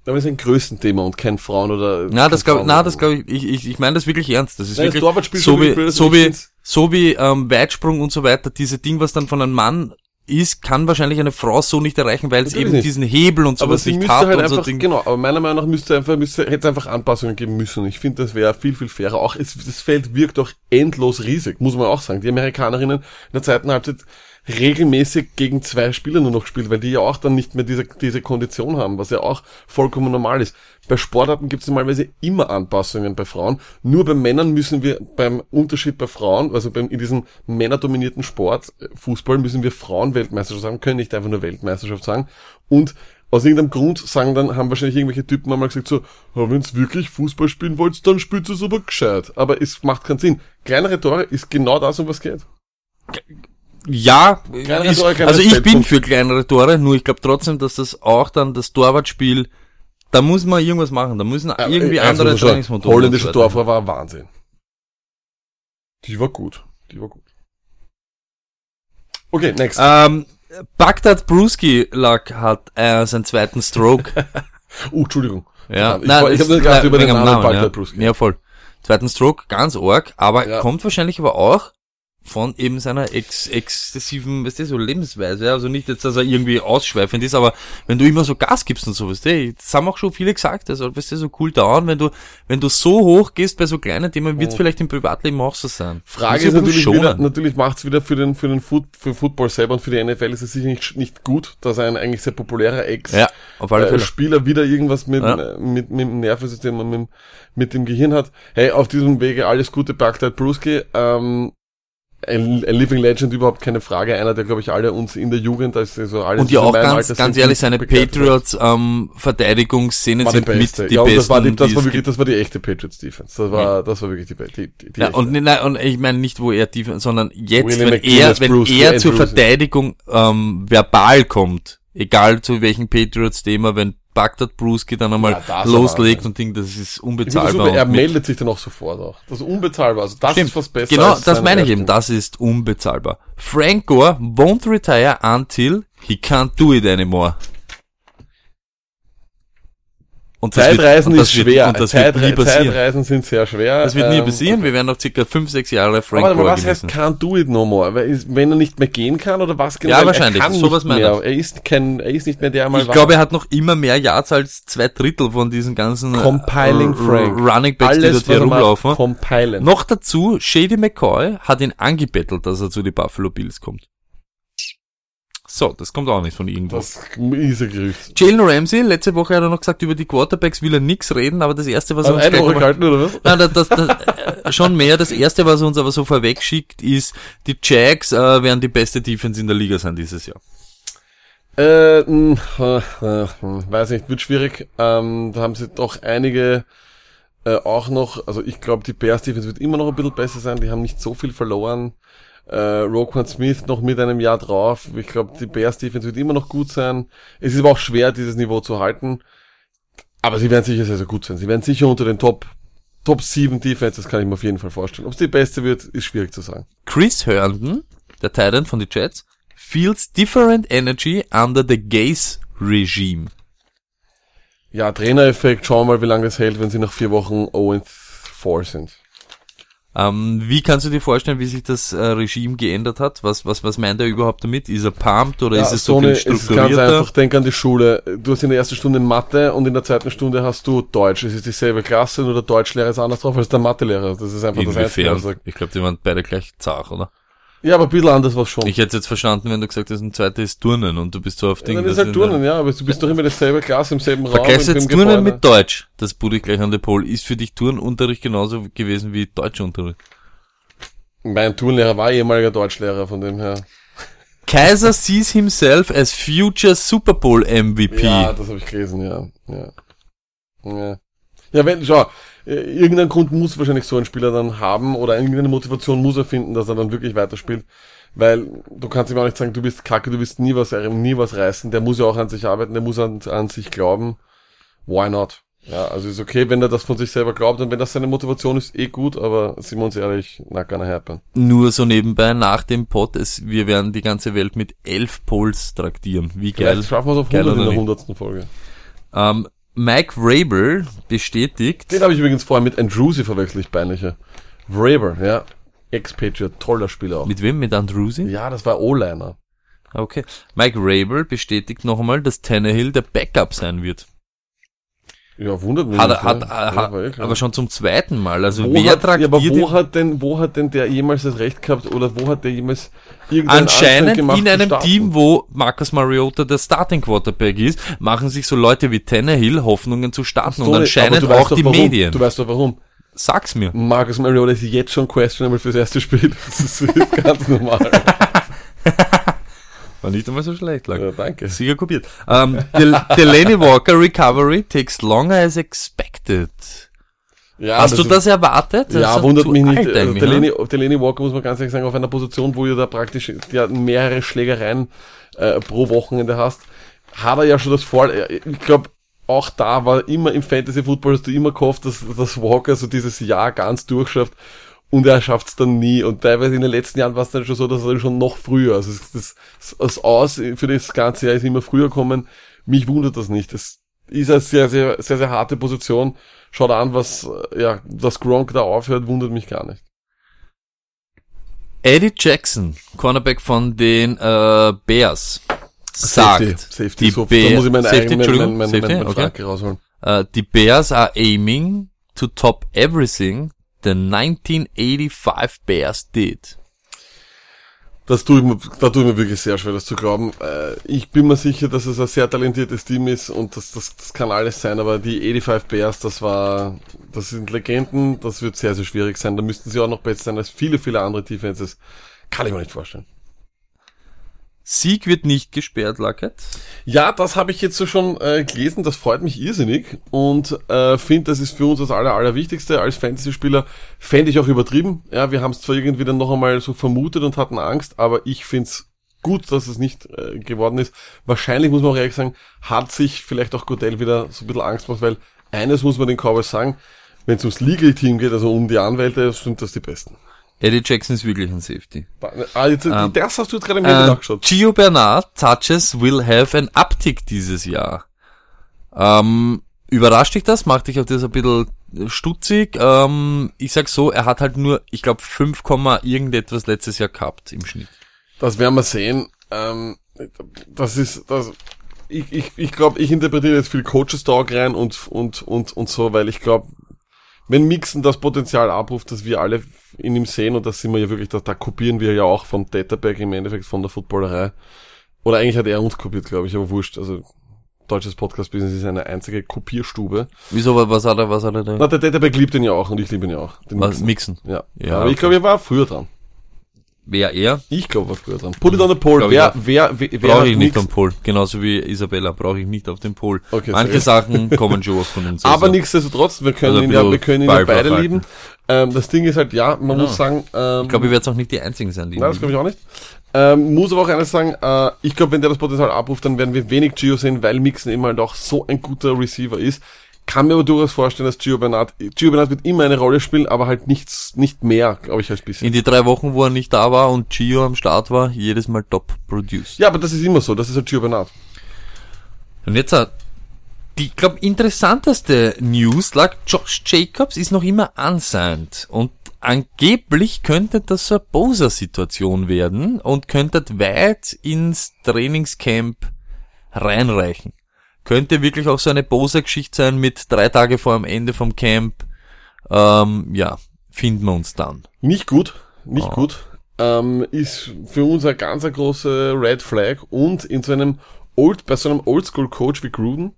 Aber es ist ein Größenthema und kein Frauen oder. Na, das glaube na, das glaube ich, ich, ich, ich meine das wirklich ernst. Das ist Nein, das wirklich Torwartspiel so wie, so wie, so wie ähm, Weitsprung und so weiter. Diese Ding, was dann von einem Mann ist, kann wahrscheinlich eine Frau so nicht erreichen, weil es eben nicht. diesen Hebel und Aber sowas sie nicht hat halt und so einfach, Ding. genau, aber meiner Meinung nach müsste einfach, müsste, hätte es einfach Anpassungen geben müssen. Ich finde, das wäre viel, viel fairer. Auch es, das Feld wirkt auch endlos riesig, muss man auch sagen. Die Amerikanerinnen in der zweiten Halbzeit regelmäßig gegen zwei Spieler nur noch gespielt, weil die ja auch dann nicht mehr diese, diese Kondition haben, was ja auch vollkommen normal ist. Bei Sportarten gibt es normalerweise immer Anpassungen bei Frauen. Nur bei Männern müssen wir beim Unterschied bei Frauen, also beim, in diesem männerdominierten Sport, äh, Fußball, müssen wir Frauenweltmeisterschaft sagen, können nicht einfach nur Weltmeisterschaft sagen. Und aus irgendeinem Grund sagen dann, haben wahrscheinlich irgendwelche Typen einmal gesagt so, ja, wenn's wirklich Fußball spielen wollt, dann spielt es aber gescheit. Aber es macht keinen Sinn. Kleinere Tore ist genau das, um was geht. Ja, ist, Tore, also ich bin für kleinere Tore, nur ich glaube trotzdem, dass das auch dann das Torwartspiel, da muss man irgendwas machen, da müssen irgendwie Äh, andere also schon, Trainingsmethoden. Holländische. Torfrau war Wahnsinn. Die war gut. Die war gut. Okay, next. Ähm, Bagdad Bruski Luck hat äh, seinen zweiten Stroke. [laughs] uh, Entschuldigung. ja, ich, war- ich habe gedacht äh, über den Namen, Namen, Bagdad ja. Bruski. ja, voll. Zweiten Stroke, ganz arg, aber Ja. kommt wahrscheinlich aber auch von eben seiner ex exzessiven, weißt du, so Lebensweise. Also nicht jetzt, dass er irgendwie ausschweifend ist, aber wenn du immer so Gas gibst und so, weißt du, das haben auch schon viele gesagt, also weißt du, so cool dauern, wenn du, wenn du so hoch gehst bei so kleinen Themen, wird es vielleicht im Privatleben auch so sein. Oh. Frage ist natürlich wieder, schonen. natürlich macht's wieder für den, für den Foot, für Football selber und für die NFL ist es sicher nicht, nicht gut, dass ein eigentlich sehr populärer Ex, Ja, auf alle äh, Fälle. Spieler wieder irgendwas mit, Ja. äh, mit, mit dem Nervensystem und mit, mit dem Gehirn hat. Hey, auf diesem Wege alles Gute, Bagdad Bruski. Ähm, ein, ein Living Legend, überhaupt keine Frage. Einer, der, glaube ich, alle uns in der Jugend, also so alle Und ja auch ganz, Alter ganz ehrlich, seine. Patriots ähm, Verteidigungsszenen sind beste. mit die ja, besten. das war, die, das die war wirklich, das war die echte Patriots Defense. Das war, das war wirklich die, die, die, die Ja, echte. und, nein, und ich meine nicht, wo er tief, sondern jetzt, wenn er, wenn Bruce, er zur Bruce. Verteidigung ähm, verbal kommt, Egal zu welchem Patriots-Thema, wenn Bagdad Bruski dann einmal Ja, loslegt und Ding, das ist unbezahlbar. super, er meldet sich dann auch sofort auch. Das ist unbezahlbar. Also das Stimmt. ist was besser. Genau, das meine ich eben. Das ist unbezahlbar. Frank Gore won't retire until he can't do it anymore. Und wird- Zeitreisen und ist wird- schwer. Und das wird nie Zeitre- passieren. Zeitreisen sind sehr schwer. Das wird nie Ähm, passieren. Wir werden noch circa fünf, sechs Jahre Frank Aber Gore was heißt can't do it no more? Wenn er nicht mehr gehen kann oder was genau? Ja, wahrscheinlich. Er kann Sowas nicht mehr. ich. Er ist kein, er ist nicht mehr der er mal Ich war. glaube, er hat noch immer mehr Yards als zwei Drittel von diesen ganzen äh, Compiling Frank. Running Backs, die Alles, dort hier er rumlaufen. compilen. Noch dazu, Shady McCoy hat ihn angebettelt, dass er zu den Buffalo Bills kommt. So, das kommt auch nicht von irgendwo. Das ist ein Gerücht. Jalen Ramsey, letzte Woche hat er noch gesagt, über die Quarterbacks will er nix reden, aber das erste, was er uns eine Woche gehalten, oder was? Nein, das, das, das, äh, schon mehr. Das erste, was er uns aber so vorwegschickt, ist, die Jags äh, werden die beste Defense in der Liga sein dieses Jahr. Äh, mh, äh, äh, weiß nicht, wird schwierig. Ähm, da haben sie doch einige äh, auch noch, also ich glaube, die Bears Defense wird immer noch ein bisschen besser sein, die haben nicht so viel verloren. Äh, Roquan Smith noch mit einem Jahr drauf. Ich glaube, die Bears Defense wird immer noch gut sein. Es ist aber auch schwer, dieses Niveau zu halten. Aber sie werden sicher sehr, sehr gut sein. Sie werden sicher unter den Top, Top 7 Defenses, kann ich mir auf jeden Fall vorstellen. Ob es die beste wird, ist schwierig zu sagen. Chris Herndon, der Titan von den Jets, feels different energy under the Gaze regime. Ja, Trainereffekt, schauen wir mal, wie lange das hält, wenn sie nach vier Wochen 0-4 sind. Ähm, wie kannst du dir vorstellen, wie sich das äh, Regime geändert hat? Was, was, was meint er überhaupt damit? Ist er pumped oder ist es so, eine- viel es ist ganz strukturierter? einfach, denk an die Schule. Du hast in der ersten Stunde Mathe und in der zweiten Stunde hast du Deutsch. Es ist dieselbe Klasse, nur der Deutschlehrer ist anders drauf als der Mathelehrer. Das ist einfach das Einzige. Inwiefern? Also, Ich glaube, die waren beide gleich zart, oder? Ja, aber ein bisschen anders war schon. Ich hätte jetzt verstanden, wenn du gesagt hast, ein zweiter ist Turnen und du bist so auf ja, Ding. dann ist halt Turnen, ja, aber du bist doch immer in derselbe Klasse, im selben Raum. Und jetzt Turnen Gebäude. mit Deutsch. Das bude ich gleich an der Pol. Ist für dich Turnunterricht genauso gewesen wie Deutschunterricht? Mein Turnlehrer war ehemaliger Deutschlehrer, von dem her. Kaiser sees himself as future Super Bowl MVP. Ja, das habe ich gelesen, ja. Ja, ja. ja wenn, schau, äh, irgendeinen Grund muss wahrscheinlich so ein Spieler dann haben oder irgendeine Motivation muss er finden, dass er dann wirklich weiterspielt. Weil du kannst ihm auch nicht sagen, du bist kacke, du wirst nie was, nie was reißen. Der muss ja auch an sich arbeiten, der muss an, an sich glauben. Why not? Ja, also ist okay, wenn er das von sich selber glaubt und wenn das seine Motivation ist, eh gut, aber sind wir uns ehrlich, not gonna happen. Nur so nebenbei nach dem Pod, es, wir werden die ganze Welt mit elf Polls traktieren. Wie geil. Vielleicht schaffen wir es auf Geil 100 in der? 100. Folge. Ähm, Mike Rabel bestätigt, Den habe ich übrigens vorher mit Andrewsy verwechselt, ich peinliche. Vraber, ja. Ex-Patriot, toller Spieler auch. mit wem? Mit Andrewsy? Ja, das war O-Liner. Okay. Mike Rabel bestätigt noch einmal, dass Tannehill der Backup sein wird. Ja, wundert mich Hat nicht. hat, ja. hat, Ja, aber schon zum zweiten Mal. Also wo wer hat, traktiert ja, aber wo hat denn, wo hat denn der jemals das Recht gehabt oder wo hat der jemals Anscheinend gemacht in einem? Team, wo Marcus Mariota der Starting Quarterback ist, machen sich so Leute wie Tannehill Hoffnungen zu starten So, und anscheinend auch die warum. Medien. Du weißt doch warum. Sag's mir. Marcus Mariota ist jetzt schon questionable fürs erste Spiel. [laughs] Das ist ganz normal. [laughs] War nicht einmal so schlecht, lang. ja, danke. Sicher kopiert. Um, Del Delaney Walker recovery takes longer as expected. Ja, Hast du ist- das erwartet? Das Ja, wundert mich nicht. Also eigentlich, ne? Delaney, Delaney Walker muss man ganz ehrlich sagen, auf einer Position, wo du da praktisch ja, mehrere Schlägereien äh, pro Wochenende hast, hat er ja schon das Vor. äh, Ich glaube, auch da war immer im Fantasy Football hast du immer gehofft, dass, dass Walker so dieses Jahr ganz durchschafft und er schafft's dann nie. Und teilweise in den letzten Jahren war es dann schon so, dass er schon noch früher, also das, das, das Aus für das ganze Jahr ist immer früher kommen. Mich wundert das nicht. Das ist eine sehr, sehr, sehr, sehr harte Position. Schaut an, was, ja, dass Gronk da aufhört, wundert mich gar nicht. Eddie Jackson, Cornerback von den äh, Bears, sagt, Safety, Safety, die so, da Bear- muss ich meinen Safety, eigenen, mein, mein, Safety, mein, mein okay. Rausholen. äh, die Bears are aiming to top everything the 1985 Bears did. Das tue ich mir, da tue ich mir wirklich sehr schwer, das zu glauben. Äh, ich bin mir sicher, dass es ein sehr talentiertes Team ist und das, das, das kann alles sein, aber die 85 Bears, das war, das sind Legenden, das wird sehr, sehr schwierig sein. Da müssten sie auch noch besser sein als viele, viele andere Defenses. Kann ich mir nicht vorstellen. Sieg wird nicht gesperrt, Luckett. Ja, das habe ich jetzt so schon äh, gelesen, das freut mich irrsinnig und äh, finde, das ist für uns das aller, allerwichtigste. Als Fantasy-Spieler fände ich auch übertrieben. Ja, wir haben es zwar irgendwie dann noch einmal so vermutet und hatten Angst, aber ich find's gut, dass es nicht äh, geworden ist. Wahrscheinlich muss man auch ehrlich sagen, hat sich vielleicht auch Godell wieder so ein bisschen Angst gemacht, weil eines muss man den Cowboys sagen, wenn es ums Legal Team geht, also um die Anwälte, sind das die besten. Eddie Jackson ist wirklich ein Safety. Ah, jetzt, Ähm, das hast du jetzt gerade im Video Äh, nachgeschaut. Gio Bernard touches will have an uptick dieses Jahr. Ähm, überrascht dich das? Macht dich auf das ein bisschen stutzig? Ähm, ich sag so, er hat halt nur, ich glaube, 5, Komma irgendetwas letztes Jahr gehabt im Schnitt. Das werden wir sehen. Ähm, das ist, das, ich, ich, ich glaube, ich interpretiere jetzt viel Coaches Talk rein und, und, und, und so, weil ich glaube, wenn Mixen das Potenzial abruft, dass wir alle in ihm sehen, und das sind wir ja wirklich, da, da kopieren wir ja auch vom Databack im Endeffekt von der Footballerei. Oder eigentlich hat er uns kopiert, glaube ich, aber wurscht. Also, deutsches Podcast-Business ist eine einzige Kopierstube. Wieso, was hat er, was hat er da? Na, der Databack liebt ihn ja auch und ich liebe ihn ja auch. Den Was, Mixen. Mixen? Ja. Ja, aber ich okay. glaube, er war früher dran. Wer er? Ich glaube, war früher dran. Put it on the poll. Ich Wer, wer, wer, wer Brauche ich nicht Mixen- am Pol. Genauso wie Isabella brauche ich nicht auf dem Pol. Okay, Manche Sachen [laughs] kommen schon von uns. Aber also. nichtsdestotrotz, wir können Also ihn ja, wir können ihn ja beide draufhalten. lieben. Ähm, das Ding ist halt, ja, man muss sagen, ähm, Ich glaube, ihr werdet auch nicht die Einzigen sein, die nein, das glaube ich auch nicht. Ähm, muss aber auch eines sagen, äh, ich glaube, wenn der das Potenzial abruft, dann werden wir wenig Gio sehen, weil Mixon eben halt auch so ein guter Receiver ist. Kann mir aber durchaus vorstellen, dass Gio Bernard, Gio Bernard wird immer eine Rolle spielen, aber halt nichts, nicht mehr, glaube ich, als bisher. In die drei Wochen, wo er nicht da war und Gio am Start war, jedes Mal top produced. Ja, aber das ist immer so, das ist halt Gio Bernard. Und jetzt, äh, die, glaube interessanteste News lag, Josh Jacobs ist noch immer unsigned. Und angeblich könnte das so eine Bowser-Situation werden und könnte weit ins Trainingscamp reinreichen. Könnte wirklich auch so eine Bowser-Geschichte sein mit drei Tage vor dem Ende vom Camp. Ähm, ja, finden wir uns dann. Nicht gut, nicht Oh. gut. Ähm, ist für uns eine ganz eine große Red Flag und in so einem Old, bei so einem Oldschool-Coach wie Gruden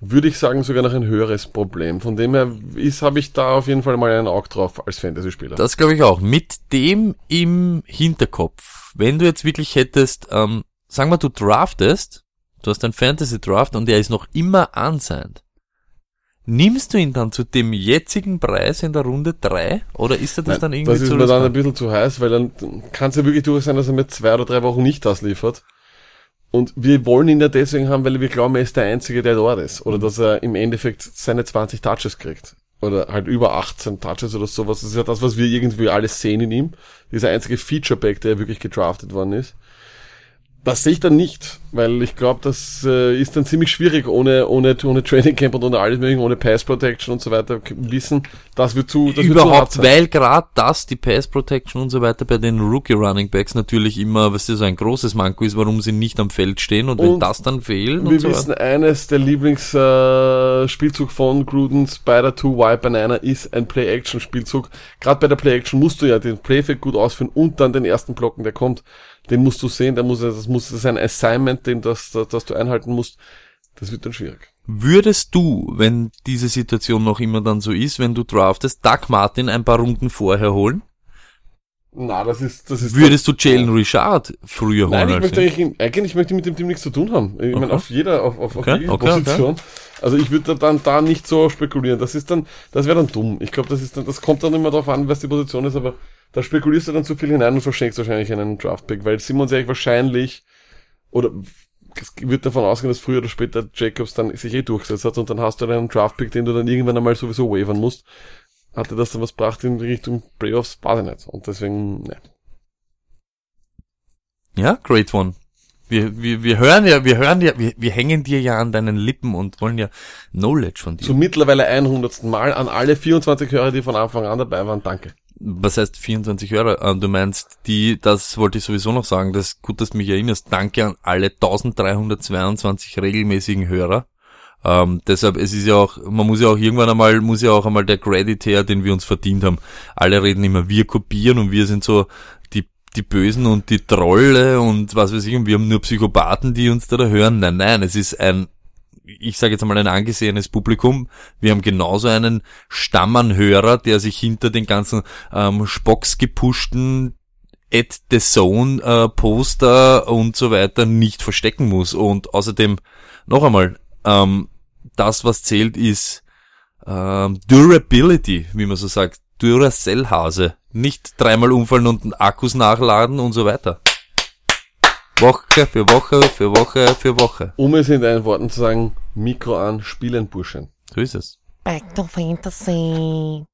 würde ich sagen sogar noch ein höheres Problem. Von dem her ist, habe ich da auf jeden Fall mal ein Auge drauf als Fantasy-Spieler. Das glaube ich auch. Mit dem im Hinterkopf, wenn du jetzt wirklich hättest, ähm, sagen wir, du draftest, du hast einen Fantasy-Draft und er ist noch immer unsigned. Nimmst du ihn dann zu dem jetzigen Preis in der Runde 3 oder ist er das Nein, dann irgendwie das ist zu mir dann ein bisschen zu heiß, weil dann kann es ja wirklich durchaus sein, dass er mir zwei oder drei Wochen nicht das liefert. Und wir wollen ihn ja deswegen haben, weil wir glauben, er ist der Einzige, der dort ist. Oder dass er im Endeffekt seine 20 Touches kriegt. Oder halt über 18 Touches oder sowas. Das ist ja das, was wir irgendwie alles sehen in ihm. Dieser einzige Featureback, der wirklich gedraftet worden ist. Das sehe ich dann nicht, weil ich glaube, das äh, ist dann ziemlich schwierig ohne, ohne, ohne Training Camp und ohne alles mögliche, ohne Pass Protection und so weiter. Wissen, das wird zu, das wird zu Überhaupt, weil gerade das, die Pass Protection und so weiter bei den Rookie Running Backs natürlich immer, was ist so ein großes Manko ist, warum sie nicht am Feld stehen und, wenn Und das dann fehlt Wir und so wissen, weiter. eines der Lieblingsspielzug äh, Spielzug von Gruden Spider 2 Wild Banana ist ein Play-Action-Spielzug. Gerade bei der Play-Action musst du ja den Playfake gut ausführen und dann den ersten Blocken, der kommt, den musst du sehen, der muss, das muss das ist ein Assignment, den das, das, das du einhalten musst. Das wird dann schwierig. Würdest du, wenn diese Situation noch immer dann so ist, wenn du draftest, Doug Martin ein paar Runden vorher holen? Na, das ist, das ist. Würdest du Jalen Richard früher Nein, holen ich als möchte eigentlich, eigentlich möchte ich mit dem Team nichts zu tun haben. Ich meine, Okay. auf jeder, auf, auf, auf Okay, jeder okay, okay. Position. Also ich würde dann da nicht so spekulieren. Das ist dann, das wäre dann dumm. Ich glaube, das ist dann, das kommt dann immer darauf an, was die Position ist, aber da spekulierst du dann zu viel hinein und verschenkst wahrscheinlich einen Draftpick, weil sind wir uns ehrlich wahrscheinlich, oder es wird davon ausgehen, dass früher oder später Jacobs dann sich eh durchgesetzt hat und dann hast du einen Draftpick, den du dann irgendwann einmal sowieso wavern musst. Hatte das dann was gebracht in Richtung Playoffs? Ich nicht. Und deswegen, ne. Ja, great one. Wir, wir, wir hören ja, wir hören ja, wir, wir hängen dir ja an deinen Lippen und wollen ja Knowledge von dir. Zum mittlerweile 100. Mal an alle 24 Hörer, die von Anfang an dabei waren. Danke. Was heißt 24 Hörer? Ähm, Du meinst die, das wollte ich sowieso noch sagen, das ist gut, dass du mich erinnerst. Danke an alle 1322 regelmäßigen Hörer. Ähm, deshalb, es ist ja auch, man muss ja auch irgendwann einmal, muss ja auch einmal der Credit her, den wir uns verdient haben. Alle reden immer, wir kopieren und wir sind so die, die Bösen und die Trolle und was weiß ich, und wir haben nur Psychopathen, die uns da, da hören. Nein, nein, es ist ein, ich sage jetzt einmal ein angesehenes Publikum. Wir haben genauso einen Stammanhörer, der sich hinter den ganzen ähm, Spocks gepushten at the Zone äh, Poster und so weiter nicht verstecken muss. Und außerdem, noch einmal, ähm, das, was zählt, ist ähm, Durability, wie man so sagt. Duracell-Hase. Nicht dreimal umfallen und Akkus nachladen und so weiter. Woche für Woche für Woche für Woche. Um es in deinen Worten zu sagen, Mikro an, spielen Burschen. So ist es. Back to Fantasy.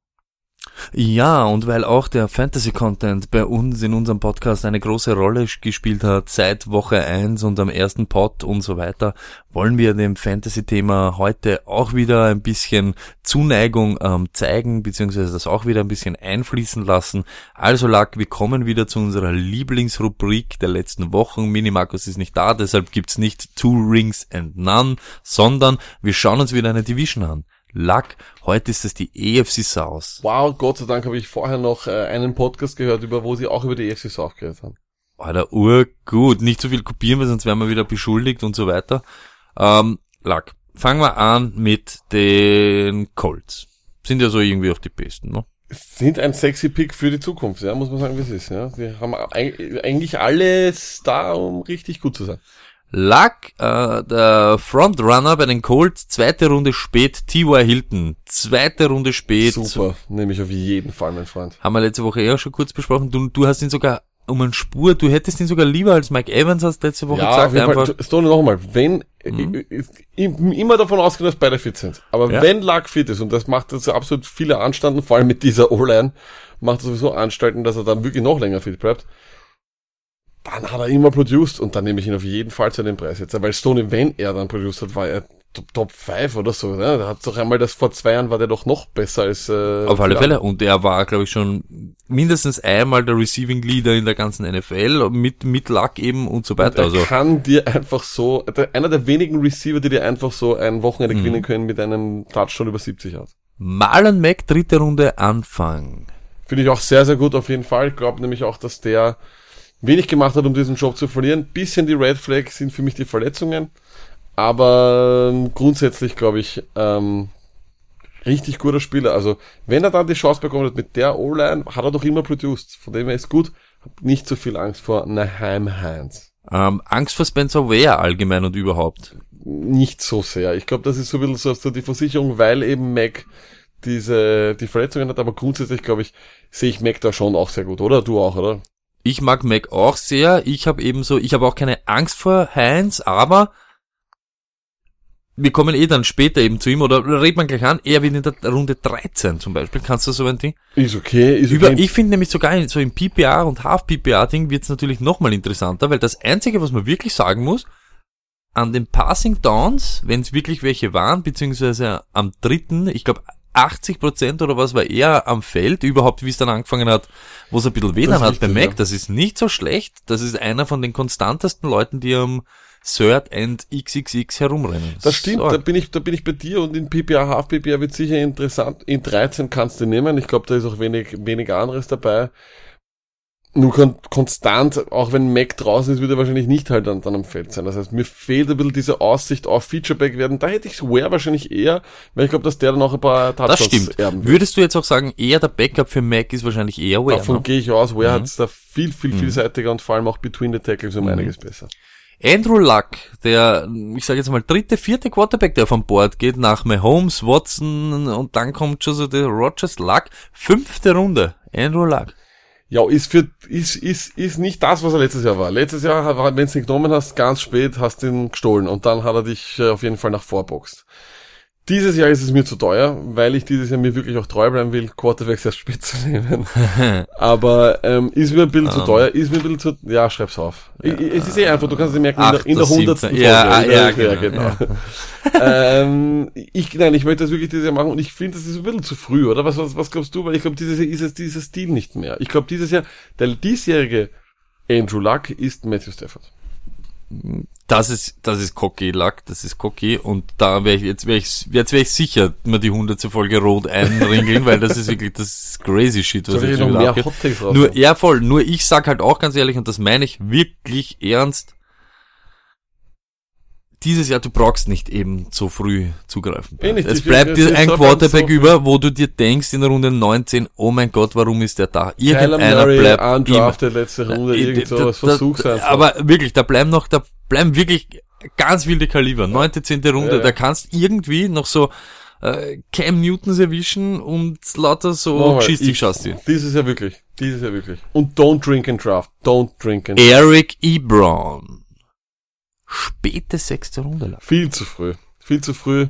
Ja, und weil auch der Fantasy-Content bei uns in unserem Podcast eine große Rolle gespielt hat, seit Woche eins und am ersten Pod und so weiter, wollen wir dem Fantasy-Thema heute auch wieder ein bisschen Zuneigung ähm, zeigen, beziehungsweise das auch wieder ein bisschen einfließen lassen. Also Lack, wir kommen wieder zu unserer Lieblingsrubrik der letzten Wochen. Minimarkus ist nicht da, deshalb gibt's nicht Two Rings and None, sondern wir schauen uns wieder eine Division an. Lack, heute ist es die EFC South. Wow, Gott sei Dank habe ich vorher noch äh, einen Podcast gehört, über wo sie auch über die EFC South geredet haben. Alter, urgut. Nicht zu viel kopieren, weil sonst werden wir wieder beschuldigt und so weiter. Ähm, Lack, fangen wir an mit den Colts. Sind ja so irgendwie auch die besten, ne? Sind ein sexy Pick für die Zukunft, ja, muss man sagen, wie es ist, ja. Die haben eig- eigentlich alles da, um richtig gut zu sein. Luck, äh, der Frontrunner bei den Colts, zweite Runde spät, T.Y. Hilton, zweite Runde spät. Super, nehme ich auf jeden Fall, mein Freund. Haben wir letzte Woche eh auch schon kurz besprochen. Du, du hast ihn sogar um eine Spur, du hättest ihn sogar lieber als Mike Evans, hast letzte Woche Ja, auf gesagt. jeden Einfach, Fall. Stone noch einmal, wenn, ich, ich, ich, immer davon ausgehen, dass beide fit sind. Aber Ja. wenn Luck fit ist, und das macht jetzt absolut viele Anstanden, vor allem mit dieser O-Line, macht er sowieso Anstalten, dass er dann wirklich noch länger fit bleibt, dann hat er immer produced und dann nehme ich ihn auf jeden Fall zu dem Preis jetzt. Weil Stoney, wenn er dann produced hat, war er Top- Top 5 oder so. Ne? Da hat doch einmal das vor zwei Jahren war der doch noch besser als äh, auf alle Fälle. Und er war, glaube ich, schon mindestens einmal der Receiving Leader in der ganzen NFL, mit, mit Luck eben und so weiter. Er Also, kann dir einfach so, der, einer der wenigen Receiver, die dir einfach so ein Wochenende Mhm. gewinnen können mit einem Touchdown über 70 hat. Marlon Mack, dritte Runde, Anfang. Finde ich auch sehr, sehr gut auf jeden Fall. Ich glaube nämlich auch, dass der wenig gemacht hat, um diesen Job zu verlieren. Bisschen die Red Flag sind für mich die Verletzungen. Aber ähm, grundsätzlich glaube ich, ähm, richtig guter Spieler. Also, wenn er dann die Chance bekommen hat mit der O-Line, hat er doch immer produced. Von dem her ist gut. Hab nicht so viel Angst vor Naheim Hands. Ähm, Angst vor Spencer Ware allgemein und überhaupt. Nicht so sehr. Ich glaube, das ist so ein bisschen so, so die Versicherung, weil eben Mac diese, die Verletzungen hat, aber grundsätzlich glaube ich, sehe ich Mac da schon auch sehr gut, oder? Du auch, oder? Ich mag Mac auch sehr. Ich habe ebenso, ich habe auch keine Angst vor Heinz, aber wir kommen eh dann später eben zu ihm oder redet man gleich an, er wird in der Runde 13 zum Beispiel. Kannst du so ein Ding? Ist okay, ist Über, okay. ich finde nämlich sogar in, so im PPR und Half-PPR-Ding wird's natürlich nochmal interessanter, weil das Einzige, was man wirklich sagen muss, an den Passing Downs, wenn es wirklich welche waren, beziehungsweise am dritten, ich glaube 80% oder was war er am Feld, überhaupt wie es dann angefangen hat, wo es ein bisschen weh Das dann ist hat bei Mac, ja. das ist nicht so schlecht, das ist einer von den konstantesten Leuten, die am Third and XXX herumrennen. Das stimmt, So. da bin ich, da bin ich bei dir und in PPA, Half PPA wird sicher interessant. In 13 kannst du nehmen. Ich glaube, da ist auch wenig, wenig anderes dabei. Nur kon konstant, auch wenn Mac draußen ist, wird er wahrscheinlich nicht halt dann, dann am Feld sein. Das heißt, mir fehlt ein bisschen diese Aussicht auf Featureback werden. Da hätte ich Ware wahrscheinlich eher, weil ich glaube, dass der dann auch ein paar Das Touchdowns stimmt. erben wird. Würdest du jetzt auch sagen, eher der Backup für Mac ist wahrscheinlich eher Ware, Davon ne? gehe ich aus. Ware Mhm. hat da viel, viel, vielseitiger und vor allem auch between the tackles um einiges besser. Andrew Luck, der, ich sage jetzt mal, dritte, vierte Quarterback, der vom Board geht, nach Mahomes, Watson und dann kommt schon so der Rogers Luck, fünfte Runde, Andrew Luck. Ja, ist für, ist, ist, ist nicht das, was er letztes Jahr war. Letztes Jahr, wenn du ihn genommen hast, ganz spät, hast du ihn gestohlen und dann hat er dich äh, auf jeden Fall nach vorboxt. Dieses Jahr ist es mir zu teuer, weil ich dieses Jahr mir wirklich auch treu bleiben will, Quarterbacks erst spät zu nehmen. [laughs] Aber ähm, ist mir ein bisschen zu teuer, ist mir ein bisschen zu, ja, schreib's auf. I- I- Es ist eh einfach, du kannst es merken, in der, in der hundertsten siebter. Ja, Folge. ja, ja, genau, genau. [laughs] ähm, ich, nein, ich möchte das wirklich dieses Jahr machen und ich finde, das ist ein bisschen zu früh, oder? Was, was, was glaubst du? Weil ich glaube, dieses Jahr ist es dieser Stil nicht mehr. Ich glaube, dieses Jahr, der diesjährige Andrew Luck ist Matthew Stafford. Das ist, das ist cocky Luck, das ist cocky. Und da wäre ich, jetzt wäre ich, jetzt wäre ich sicher, mir die hundertste Folge rot einringeln, weil das ist wirklich das crazy shit, was Soll ich jetzt noch mehr? Nur, ja voll, nur ich sag halt auch ganz ehrlich, und das meine ich wirklich ernst, dieses Jahr, du brauchst nicht eben so früh zugreifen. Eh nicht, es bleibt dir ein Quarterback so- über, wo du dir denkst in der Runde 19, oh mein Gott, warum ist der da? Irgendeiner Murray, bleibt immer. undrafted letzte Runde, Äh, irgend da- sowas, da- versuch's einfach. Aber wirklich, da bleiben noch, da bleiben wirklich ganz wilde Kaliber. Neunte, zehnte Runde, Ja, ja. da kannst irgendwie noch so äh, Cam Newtons erwischen und lauter so Nochmal, Geschichte ich- schaust du. Dieses Jahr wirklich. Dieses Jahr wirklich. Und don't drink and draft. Don't drink and Eric Ebron. Späte sechste Runde. Viel zu früh. Viel zu früh.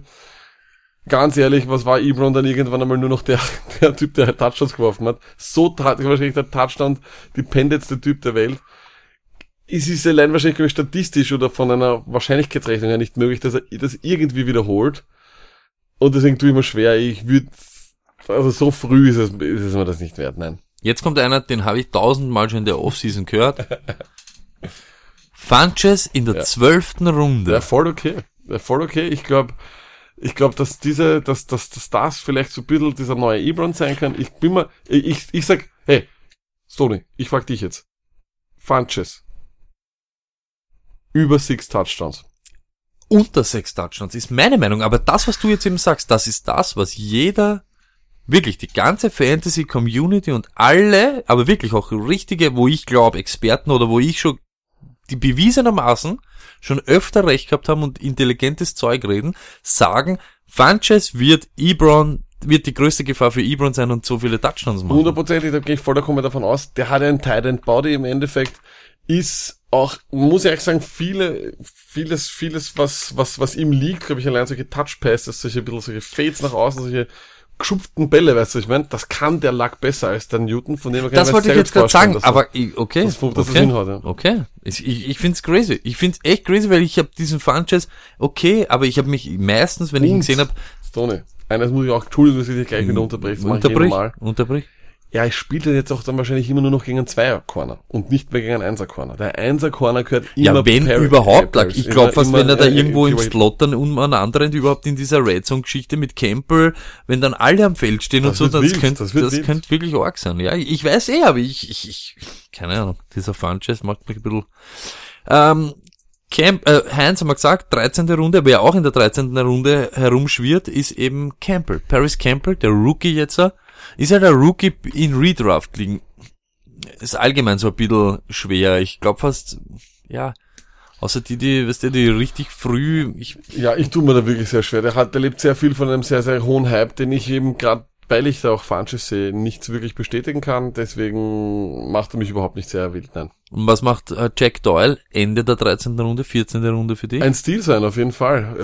Ganz ehrlich, was war Ebron dann irgendwann einmal nur noch der, [laughs] der Typ, der Touchdowns geworfen hat? So tat, wahrscheinlich der Touchdown, die pendetste Typ der Welt. Es ist allein wahrscheinlich ich, statistisch oder von einer Wahrscheinlichkeitsrechnung her nicht möglich, dass er das irgendwie wiederholt. Und deswegen tue ich mir schwer, ich würde, also so früh ist es, ist es mir das nicht wert, nein. Jetzt kommt einer, den habe ich tausendmal schon in der Offseason gehört. [laughs] Funches in der Ja. zwölften Runde. Ja, voll okay. Ja, voll okay. Ich glaube, ich glaube, dass diese, dass, dass, dass das vielleicht so ein bisschen dieser neue Ebron sein kann. Ich bin mal, ich, ich sag, hey, Stoney, ich frag dich jetzt. Funches. Über six Touchdowns. unter sechs Touchdowns, ist meine Meinung. Aber das, was du jetzt eben sagst, das ist das, was jeder, wirklich die ganze Fantasy-Community und alle, aber wirklich auch richtige, wo ich glaube, Experten oder wo ich schon die bewiesenermaßen schon öfter recht gehabt haben und intelligentes Zeug reden, sagen, Funches wird Ebron, wird die größte Gefahr für Ebron sein und so viele Touchdowns machen. Hundertprozentig, da gehe ich vollkommen davon aus. Der hat einen Tight End Body im Endeffekt, ist auch, muss ich eigentlich sagen, viele, vieles, vieles, was, was, was ihm liegt, glaube ich, allein solche Touch Passes, solche, bisschen solche Fades nach außen, solche geschupften Bälle, weißt du, ich meine, das kann der Lack besser als der Newton, von dem er Das wollte ich jetzt gerade sagen, aber ich- okay, dass- dass das okay, hinhaut, ja. okay. Ich, ich, ich find's crazy. Ich find's echt crazy, weil ich habe diesen Funches, okay, aber ich habe mich meistens, wenn ich ihn Und- gesehen habe, Stone, eines muss ich auch, Entschuldigung, dass ich dich gleich wieder unterbreche, das ich eh unterbrich, unterbrich. Ja, ich spiele jetzt auch dann wahrscheinlich immer nur noch gegen einen Zweier-Corner und nicht mehr gegen einen Einser-Corner. Der Einser-Corner gehört immer Ja, wenn Perry- überhaupt, Perry-. Ich glaube fast, immer- wenn er da äh, irgendwo im äh, Slot dann um einen anderen überhaupt in dieser Red Zone Geschichte mit Campbell, wenn dann alle am Feld stehen und Das so, wird das könnte, das das könnte wirklich arg sein. Ja, ich weiß eh, aber ich, ich, ich, keine Ahnung, dieser Funches macht mich ein bisschen, ähm, Camp, äh, Heinz haben wir gesagt, 13. Runde, wer auch in der 13. Runde herumschwirrt, ist eben Campbell. Paris Campbell, der Rookie jetzt, äh, ist ja der Rookie in Redraft liegen. Ist allgemein so ein bisschen schwer. Ich glaube fast, ja, außer die, die, weißt du, die richtig früh, ich, Ja, ich tue mir da wirklich sehr schwer. Der hat, der lebt sehr viel von einem sehr, sehr hohen Hype, den ich eben gerade, weil ich da auch Funches nichts wirklich bestätigen kann. Deswegen macht er mich überhaupt nicht sehr wild, nein. und was macht äh, Jack Doyle? Ende der 13. Runde, 14. Runde für dich? Ein Stil sein, auf jeden Fall.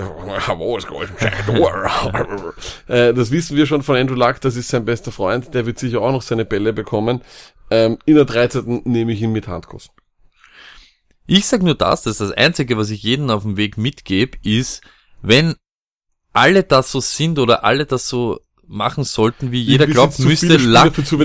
Jack Doyle? [laughs] äh, das wissen wir schon von Andrew Luck, das ist sein bester Freund. Der wird sicher auch noch seine Bälle bekommen. Ähm, in der 13. nehme ich ihn mit Handkuss. Ich sag nur das, dass das Einzige, was ich jedem auf dem Weg mitgebe, ist, wenn alle das so sind oder alle das so machen sollten, wie jeder glaubt, müsste Lack, müsste,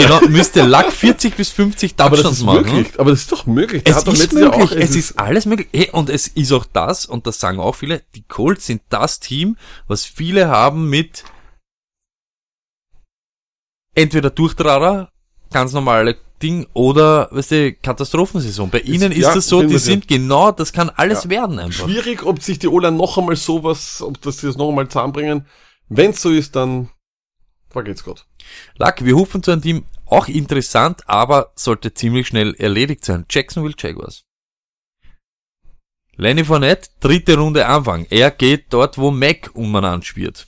ja. genau, müsste Lack 40 bis 50 [laughs] Aber das Touchdowns ist machen. möglich. Aber das ist doch möglich. Es ist möglich, auch- es ist alles möglich. Hey, und es ist auch das, und das sagen auch viele, die Colts sind das Team, was viele haben mit entweder Durchtrarer, ganz normale Ding, oder, weißt du, Katastrophensaison. Bei ihnen ist ja, das so, die sind genau, das kann alles Ja. werden einfach. Schwierig, ob sich die O-Line noch einmal sowas, ob das sie das noch einmal zusammenbringen. Wenn's so ist, dann vergeht's Gott. Lack, wir hufen zu einem Team, auch interessant, aber sollte ziemlich schnell erledigt sein. Jacksonville Jaguars. Lenny Fournette, dritte Runde Anfang. Er geht dort, wo Mac umeinander spielt.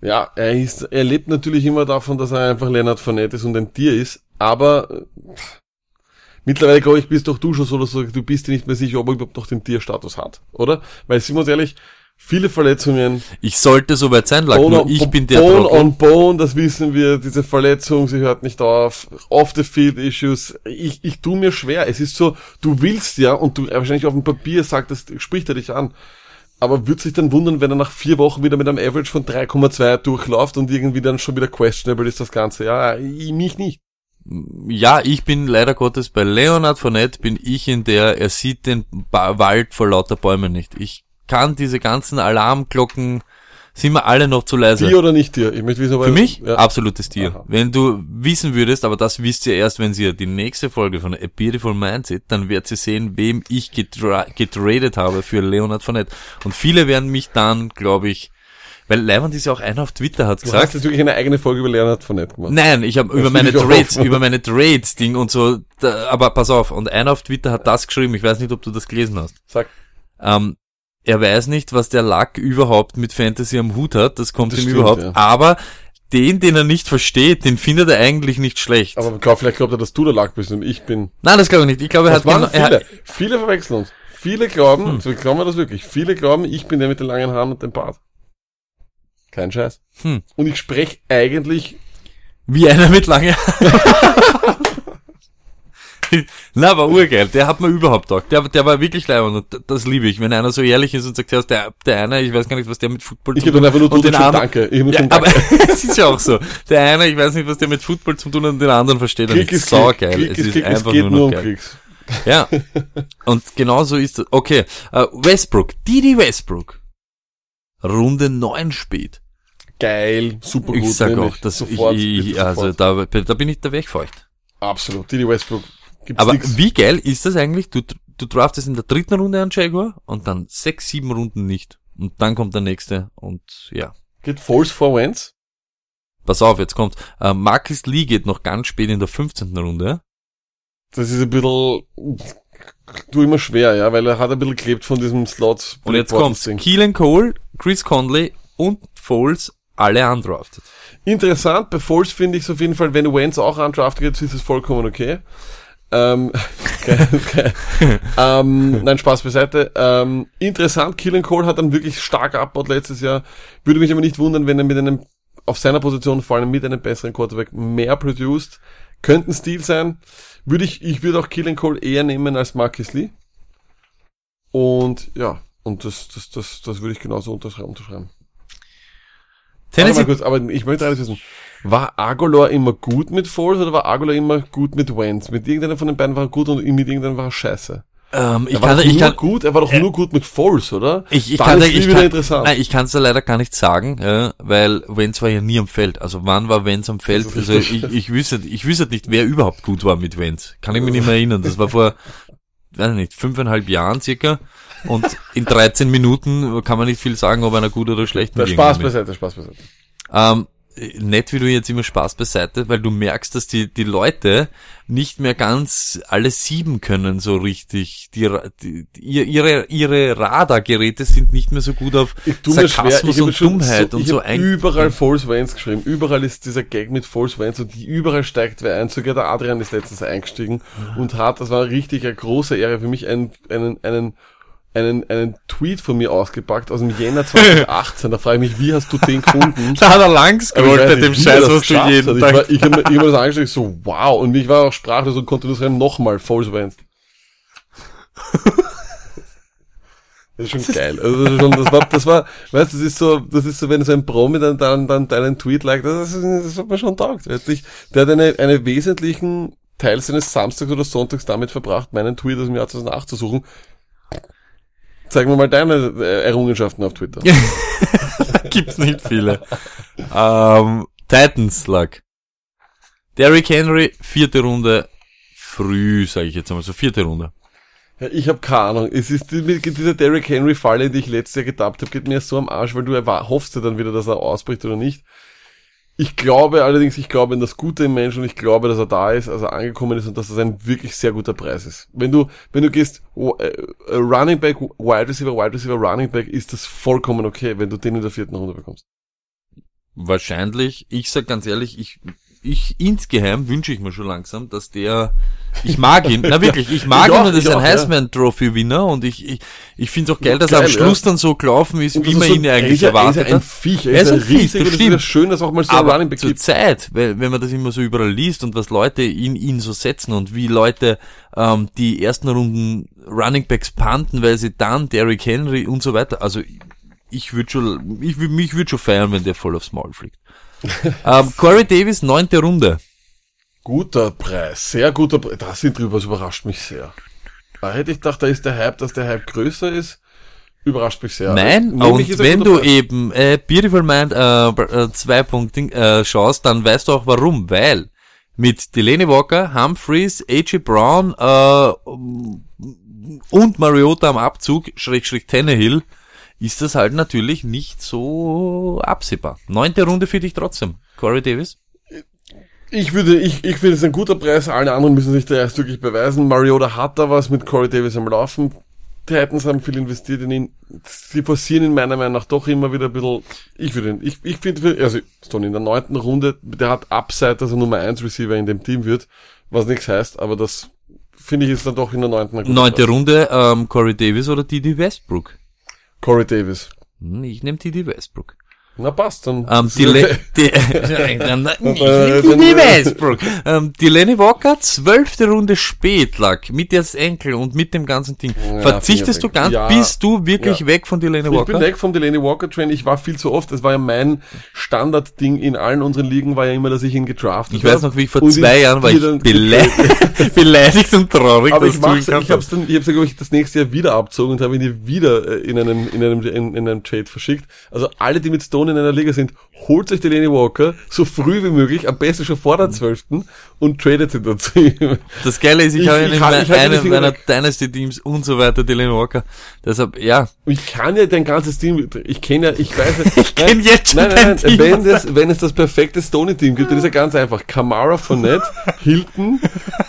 Ja, er ist, er lebt natürlich immer davon, dass er einfach Leonard Fournette ist und ein Tier ist, aber äh, mittlerweile glaube ich, bist doch du schon so, dass du, du bist dir nicht mehr sicher, ob er überhaupt noch den Tierstatus hat, oder? Weil, sind wir uns ehrlich, viele Verletzungen, Ich sollte soweit sein, Lack, Bone, on- ich bin der Bone Trottel. on Bone, das wissen wir, diese Verletzung, sie hört nicht auf, off the field issues, ich, ich tu mir schwer, es ist so, du willst ja, und du wahrscheinlich auf dem Papier sagt, das spricht er dich an, aber wird sich dann wundern, wenn er nach vier Wochen wieder mit einem Average von 3,2 durchläuft und irgendwie dann schon wieder questionable ist das Ganze, ja, ich, mich nicht. Ja, ich bin leider Gottes bei Leonard Fournette bin ich in der, er sieht den ba Wald vor lauter Bäumen nicht. Ich kann diese ganzen Alarmglocken, sind wir alle noch zu leise. Tier oder nicht Tier? Ich möchte wissen, Für mich ja. absolutes Tier. Aha. Wenn du wissen würdest, aber das wisst ihr erst, wenn ihr die nächste Folge von A Beautiful Mind seht, dann werdet ihr sehen, wem ich getra getradet habe für Leonard Fournette. Und viele werden mich dann, glaube ich, weil Leiband ist ja auch einer auf Twitter hat Du hast gesagt, jetzt wirklich eine eigene Folge über Leonard Fournette gemacht. Nein, ich habe über meine Trades, über meine Trades Ding und so, da, aber pass auf, und einer auf Twitter hat das geschrieben, ich weiß nicht, ob du das gelesen hast. Sag. Ähm, er weiß nicht, was der Lack überhaupt mit Fantasy am Hut hat, das kommt Das ihm stimmt, überhaupt, ja. aber den, den er nicht versteht, den findet er eigentlich nicht schlecht. Aber glaub, vielleicht glaubt er, dass du der Lack bist und ich bin. Nein, das glaube ich nicht. Ich glaube, er hat genau, er viele. hat, Viele verwechseln uns. Viele glauben, so glauben wir das wirklich. Viele glauben, ich bin der mit den langen Haaren und dem Bart. Kein Scheiß. Hm. Und ich spreche eigentlich wie einer mit lange [laughs] Na, aber urgeil. Der hat mir überhaupt taugt. Der, der war wirklich leibend und das liebe ich. Wenn einer so ehrlich ist und sagt, ja, der, der eine, ich weiß gar nicht, was der mit Football Ich zu hab dann einfach nur und tut den anderen- Danke. Ich nur Ja, aber [laughs] es ist ja auch so. Der eine, ich weiß nicht, was der mit Football zu tun hat und den anderen versteht er nicht. ist Sau Krieg. geil. Krieg Es ist. Es einfach geht nur nur noch um geil. Kriegs. Ja. Und genau so ist es. Okay. Äh, Westbrook. Didi Westbrook. Runde 9 spät. Geil. Super gut. Ich sag auch, dass sofort, ich, ich also sofort. da, da bin ich da wegfeucht. Absolut. Didi Westbrook. Gibt's Aber nix. wie geil ist das eigentlich? Du, du draftest in der dritten Runde an Jaguar und dann sechs, sieben Runden nicht. Und dann kommt der nächste und ja. Geht False for Wentz? Pass auf, jetzt kommt. Äh, Marcus Lee geht noch ganz spät in der 15. Runde. Das ist ein bisschen, du immer schwer, ja, weil er hat ein bisschen klebt von diesem Slot. Und jetzt kommt's. Ding. Keelan Cole, Chris Conley und Foles alle undrafted. Interessant, bei Foles finde ich es auf jeden Fall, wenn Wentz auch undrafted geht, ist es vollkommen okay. Ähm, [laughs] geil, geil. ähm, nein, Spaß beiseite. Ähm, interessant, Killen Cole hat dann wirklich stark abbaut letztes Jahr. Würde mich aber nicht wundern, wenn er mit einem, auf seiner Position, vor allem mit einem besseren Quarterback, mehr produced. Könnte ein Stil sein. Würde ich, ich würde auch Killen Cole eher nehmen als Marcus Lee. Und, ja, und das, das, das, das würde ich genauso unterschreiben. Tennessee, mal kurz, aber ich möchte alles wissen. War Agolor immer gut mit Foles oder war Agolor immer gut mit Wentz? Mit irgendeiner von den beiden war er gut und mit irgendeinem war er scheiße. ähm, ich Er war kann, doch ich nur kann, gut, er war doch nur gut mit Foles, oder? Ich, ich Dann kann, ich, kann, interessant. Nein, ich kann es leider gar nicht sagen, ja, weil Wenz war ja nie am Feld. Also wann war Wenz am Feld? Also ich, ich wüsste, ich wüsste nicht, wer überhaupt gut war mit Wenz. Kann ich mich nicht mehr erinnern. Das war vor, weiß nicht, fünfeinhalb Jahren circa. Und in 13 Minuten kann man nicht viel sagen, ob einer gut oder schlecht Der Spaß beiseite, Spaß beiseite. ähm, nett, wie du jetzt immer Spaß beiseite, weil du merkst, dass die, die Leute nicht mehr ganz alle sieben können so richtig. Die, die, ihre, ihre Radargeräte sind nicht mehr so gut auf schwer, Sarkasmus habe und Dummheit so, und so ein. überall False Wentz geschrieben. Überall ist dieser Gag mit False Wentz und die überall steigt wer ein. Sogar der Adrian ist letztens eingestiegen und hat, das war richtig eine große Ehre für mich, einen, einen, einen, einen, einen Tweet von mir ausgepackt aus dem Jänner 2018. da frage ich mich, wie hast du den gefunden? [laughs] Da hat er lang Aber ich scrollt weiß bei dem Scheiß, das was du jeden hat. Tag. Ich, war, ich habe mir, ich hab mir das [laughs] angeschaut, ich so, wow. Und ich war auch sprachlos und konnte nur schreiben, nochmal, False Wentz. [laughs] Das ist schon geil. Also das, ist schon, das war, das war, weißt, du, das ist so, das ist so, wenn so ein Promi dann, dann, dann deinen Tweet liked, das, ist, das hat mir schon taugt. Sich, der hat eine, eine wesentlichen Teil seines Samstags oder Sonntags damit verbracht, meinen Tweet aus dem Jahr 2008 zu suchen. Zeig mir mal deine äh, Errungenschaften auf Twitter. [laughs] Gibt's nicht viele. ähm, Titans Luck. Derrick Henry, vierte Runde, früh, sage ich jetzt einmal so, vierte Runde. Ja, ich habe keine Ahnung. Es ist die, mit dieser Derrick Henry Falle, die ich letztes Jahr getappt habe, geht mir so am Arsch, weil du hoffst ja dann wieder, dass er ausbricht oder nicht. Ich glaube allerdings, ich glaube in das Gute im Menschen und ich glaube, dass er da ist, also angekommen ist und dass das ein wirklich sehr guter Preis ist. Wenn du, wenn du gehst, äh, äh, Running Back, Wide Receiver, Wide Receiver, Running Back, ist das vollkommen okay, wenn du den in der vierten Runde bekommst. Wahrscheinlich, ich sag ganz ehrlich, ich, ich insgeheim wünsche ich mir schon langsam, dass der, ich mag ihn, na [laughs] wirklich, ich mag Ich ihn auch, und er ist ein. Heisman Trophy Winner und ich, ich, ich finde es auch geil, dass er Geil, am Schluss ja. dann so gelaufen ist, Und wie das man ist ihn so- eigentlich er erwartet Er ist ein. Viech, er, Er ist ein ein Viech, das stimmt. wieder schön, dass auch mal so ein Aber Running Back zur. Zeit, weil, wenn man das immer so überall liest und was Leute in ihn so setzen und wie Leute ähm, die ersten Runden Running Backs panten, weil sie dann Derrick Henry und so weiter, also ich würde schon, ich würd, mich würde schon feiern, wenn der voll aufs Maul fliegt. Ähm, Corey Davis, neunte Runde. Guter Preis, sehr guter Preis. Das sind drüber, das überrascht mich sehr. Da hätte ich gedacht, da ist der Hype, dass der Hype größer ist. Überrascht mich sehr. Nein, und wenn du Preis. eben äh, Beautiful Mind äh, äh, zwei Punkte äh, schaust, dann weißt du auch warum, weil mit Delaney Walker, Humphreys, A.J. Brown äh, und Mariota am Abzug, Schrägstrich Tannehill, ist das halt natürlich nicht so absehbar. Neunte Runde für dich trotzdem, Corey Davis. Ich würde, ich, ich finde es ein guter Preis. Alle anderen müssen sich da erst wirklich beweisen. Mariota hat da was mit Corey Davis am Laufen. Titans haben viel investiert in ihn. Sie forcieren ihn meiner Meinung nach doch immer wieder ein bisschen, ich würde ihn, ich, ich finde, also, Stoney in der neunten Runde, der hat Upside, dass er Nummer 1 Receiver in dem Team wird, was nichts heißt, aber das finde ich ist dann doch in der neunten. gute Neunte. Runde, ähm, Corey Davis oder Didi Westbrook? Corey Davis. Hm, Ich nehme Didi Westbrook. Na passt, dann. Ähm, die, Le die, [laughs] [laughs] Äh, Westbrook. Ähm, die Lenny Walker, zwölfte Runde spät lag, mit jetzt Enkel und mit dem ganzen Ding. Ja, Verzichtest du ganz, Ja. bist du wirklich Ja. weg von Delaney Ich bin Walker? weg vom Delaney Walker Train. Ich war viel zu oft. Das war ja mein Standardding in allen unseren Ligen, war ja immer, dass ich ihn gedraftet Ich weiß noch, wie ich vor Und zwei Jahren war ich dann- [laughs] beleidigt, und traurig, Aber dass ich mach's, ich hab's dann, ich hab's glaube ich, das nächste Jahr wieder abzogen und habe ihn wieder äh, in einem, in einem, in, in einem Trade verschickt. Also alle, die mit Stone in einer Liga sind, holt euch Delaney Walker so früh wie möglich, am besten schon vor der 12. und tradet ihn dazu. Das Geile ist, ich, Ich- habe in einem meiner. Dynasty-Teams und so weiter Delaney Walker. Deshalb, ja, Ich kann ja dein ganzes Team, ich kenne ja, ich weiß ja, [laughs] Ich kenn jetzt schon nein, nein, nein, Team. wenn das, wenn es das perfekte Stoney-Team gibt, dann ist ja ganz einfach. Kamara, Fournette, [laughs] Hilton,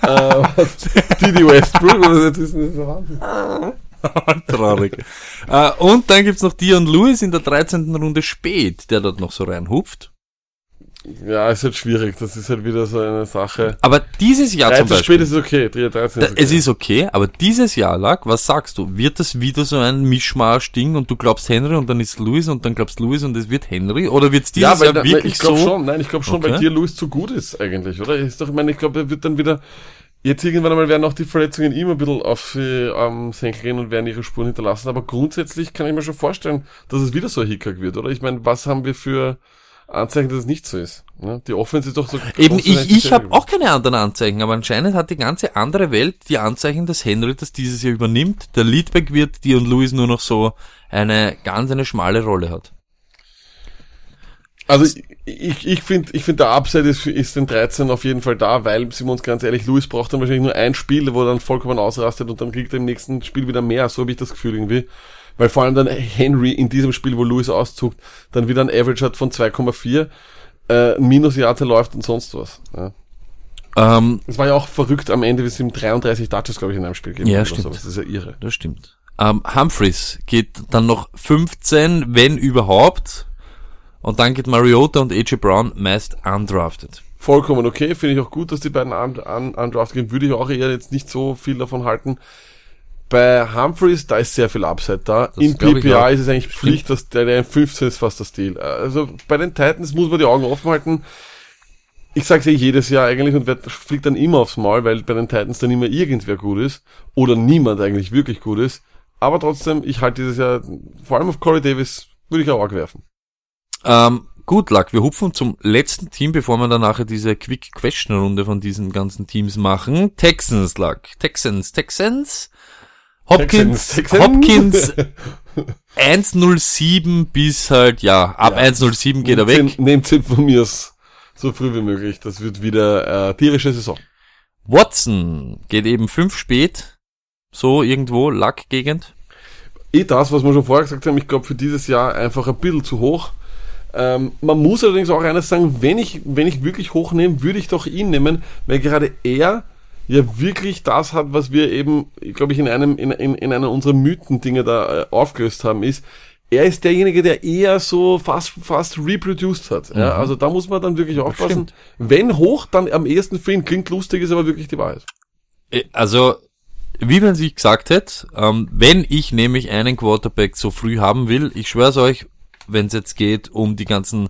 äh, was- Didi Westbrook, oder jetzt ist das der Wahnsinn. [laughs] traurig. äh, und dann gibt's noch Dion Lewis in der 13. Runde spät, der dort noch so reinhupft. Ja, ist halt schwierig, das ist halt wieder so eine Sache. Aber dieses Jahr zum 13 Beispiel. spät ist okay, 3, 13 Da, ist okay. Es ist okay, aber dieses Jahr lag, was sagst du? Wird das wieder so ein Mischmasch-Ding und du glaubst Henry und dann ist Louis und dann glaubst Louis und es wird Henry? Oder wird's dieses ja, weil Jahr da, wirklich ich glaube so? schon, nein, ich glaube schon, weil Okay. dir Louis zu gut ist eigentlich, oder? Ist doch, ich meine, ich glaube, er wird dann wieder, jetzt irgendwann einmal werden auch die Verletzungen immer ein bisschen auf äh, am Senkel gehen und werden ihre Spuren hinterlassen, aber grundsätzlich kann ich mir schon vorstellen, dass es wieder so ein Hickhack wird, oder? Ich meine, was haben wir für Anzeichen, dass es nicht so ist? Ne? Die Offense ist doch so... Eben, ich, ich die habe auch keine anderen Anzeichen, aber anscheinend hat die ganze andere Welt die Anzeichen, dass Henry das dieses Jahr übernimmt, der Leadback wird, die und Louis nur noch so eine ganz eine schmale Rolle hat. Also ich, ich, finde, ich finde der Upside ist, ist den 13 auf jeden Fall da, weil, sind wir uns ganz ehrlich, Louis braucht dann wahrscheinlich nur ein Spiel, wo er dann vollkommen ausrastet und dann kriegt er im nächsten Spiel wieder mehr, so habe ich das Gefühl irgendwie. Weil vor allem dann Henry in diesem Spiel, wo Louis auszuckt, dann wieder ein Average hat von 2,4, äh, Minus-Jahre läuft und sonst was. Ja. Ähm, Es war ja auch verrückt am Ende, wir sind 33 Touches, glaube ich, in einem Spiel gegeben. Ja, stimmt. sowas. Das ist ja irre. das stimmt. Ähm, Humphreys geht dann noch 15, wenn überhaupt. Und dann geht Mariota und AJ Brown meist undrafted. Vollkommen okay, finde ich auch gut, dass die beiden un- un- undrafted gehen. Würde ich auch eher jetzt nicht so viel davon halten. Bei Humphreys, da ist sehr viel Upside da. In ich auch. PPA ist es eigentlich Pflicht, dass der, der 15 ist fast das Deal. Also bei den Titans muss man die Augen offen halten. Ich sag's eh jedes Jahr eigentlich und werd, fliegt dann immer aufs Maul, weil bei den Titans dann immer irgendwer gut ist. Oder niemand eigentlich wirklich gut ist. Aber trotzdem, ich halte dieses Jahr, vor allem auf Corey Davis, würde ich auch werfen. Ähm, gut, Luck, wir hupfen zum letzten Team, bevor wir dann nachher diese Quick Question Runde von diesen ganzen Teams machen. Texans, Luck. Texans, Texans. Hopkins, Texans, Hopkins [laughs] 107 bis halt, ja, ab 107 geht er weg. Nehmt Tipp von mir so früh wie möglich. Das wird wieder äh, tierische Saison. Watson geht eben fünf spät. So irgendwo, Luck-Gegend. Eh das, was wir schon vorher gesagt haben, ich glaube für dieses Jahr einfach ein bisschen zu hoch. Ähm, man muss allerdings auch eines sagen, wenn ich, wenn ich wirklich hoch nehme, würde ich doch ihn nehmen, weil gerade er ja wirklich das hat, was wir eben, glaube ich, in einem, in, in, in einer unserer Mythen-Dinge da äh, aufgelöst haben, ist, er ist derjenige, der eher so fast, fast reproduced hat. Ja, also da muss man dann wirklich aufpassen. Wenn hoch, dann am ehesten für ihn klingt lustig, ist aber wirklich die Wahrheit. Äh, Also, wie man sich gesagt hat, ähm, wenn ich nämlich einen Quarterback so früh haben will, ich schwör's euch, wenn es jetzt geht um die ganzen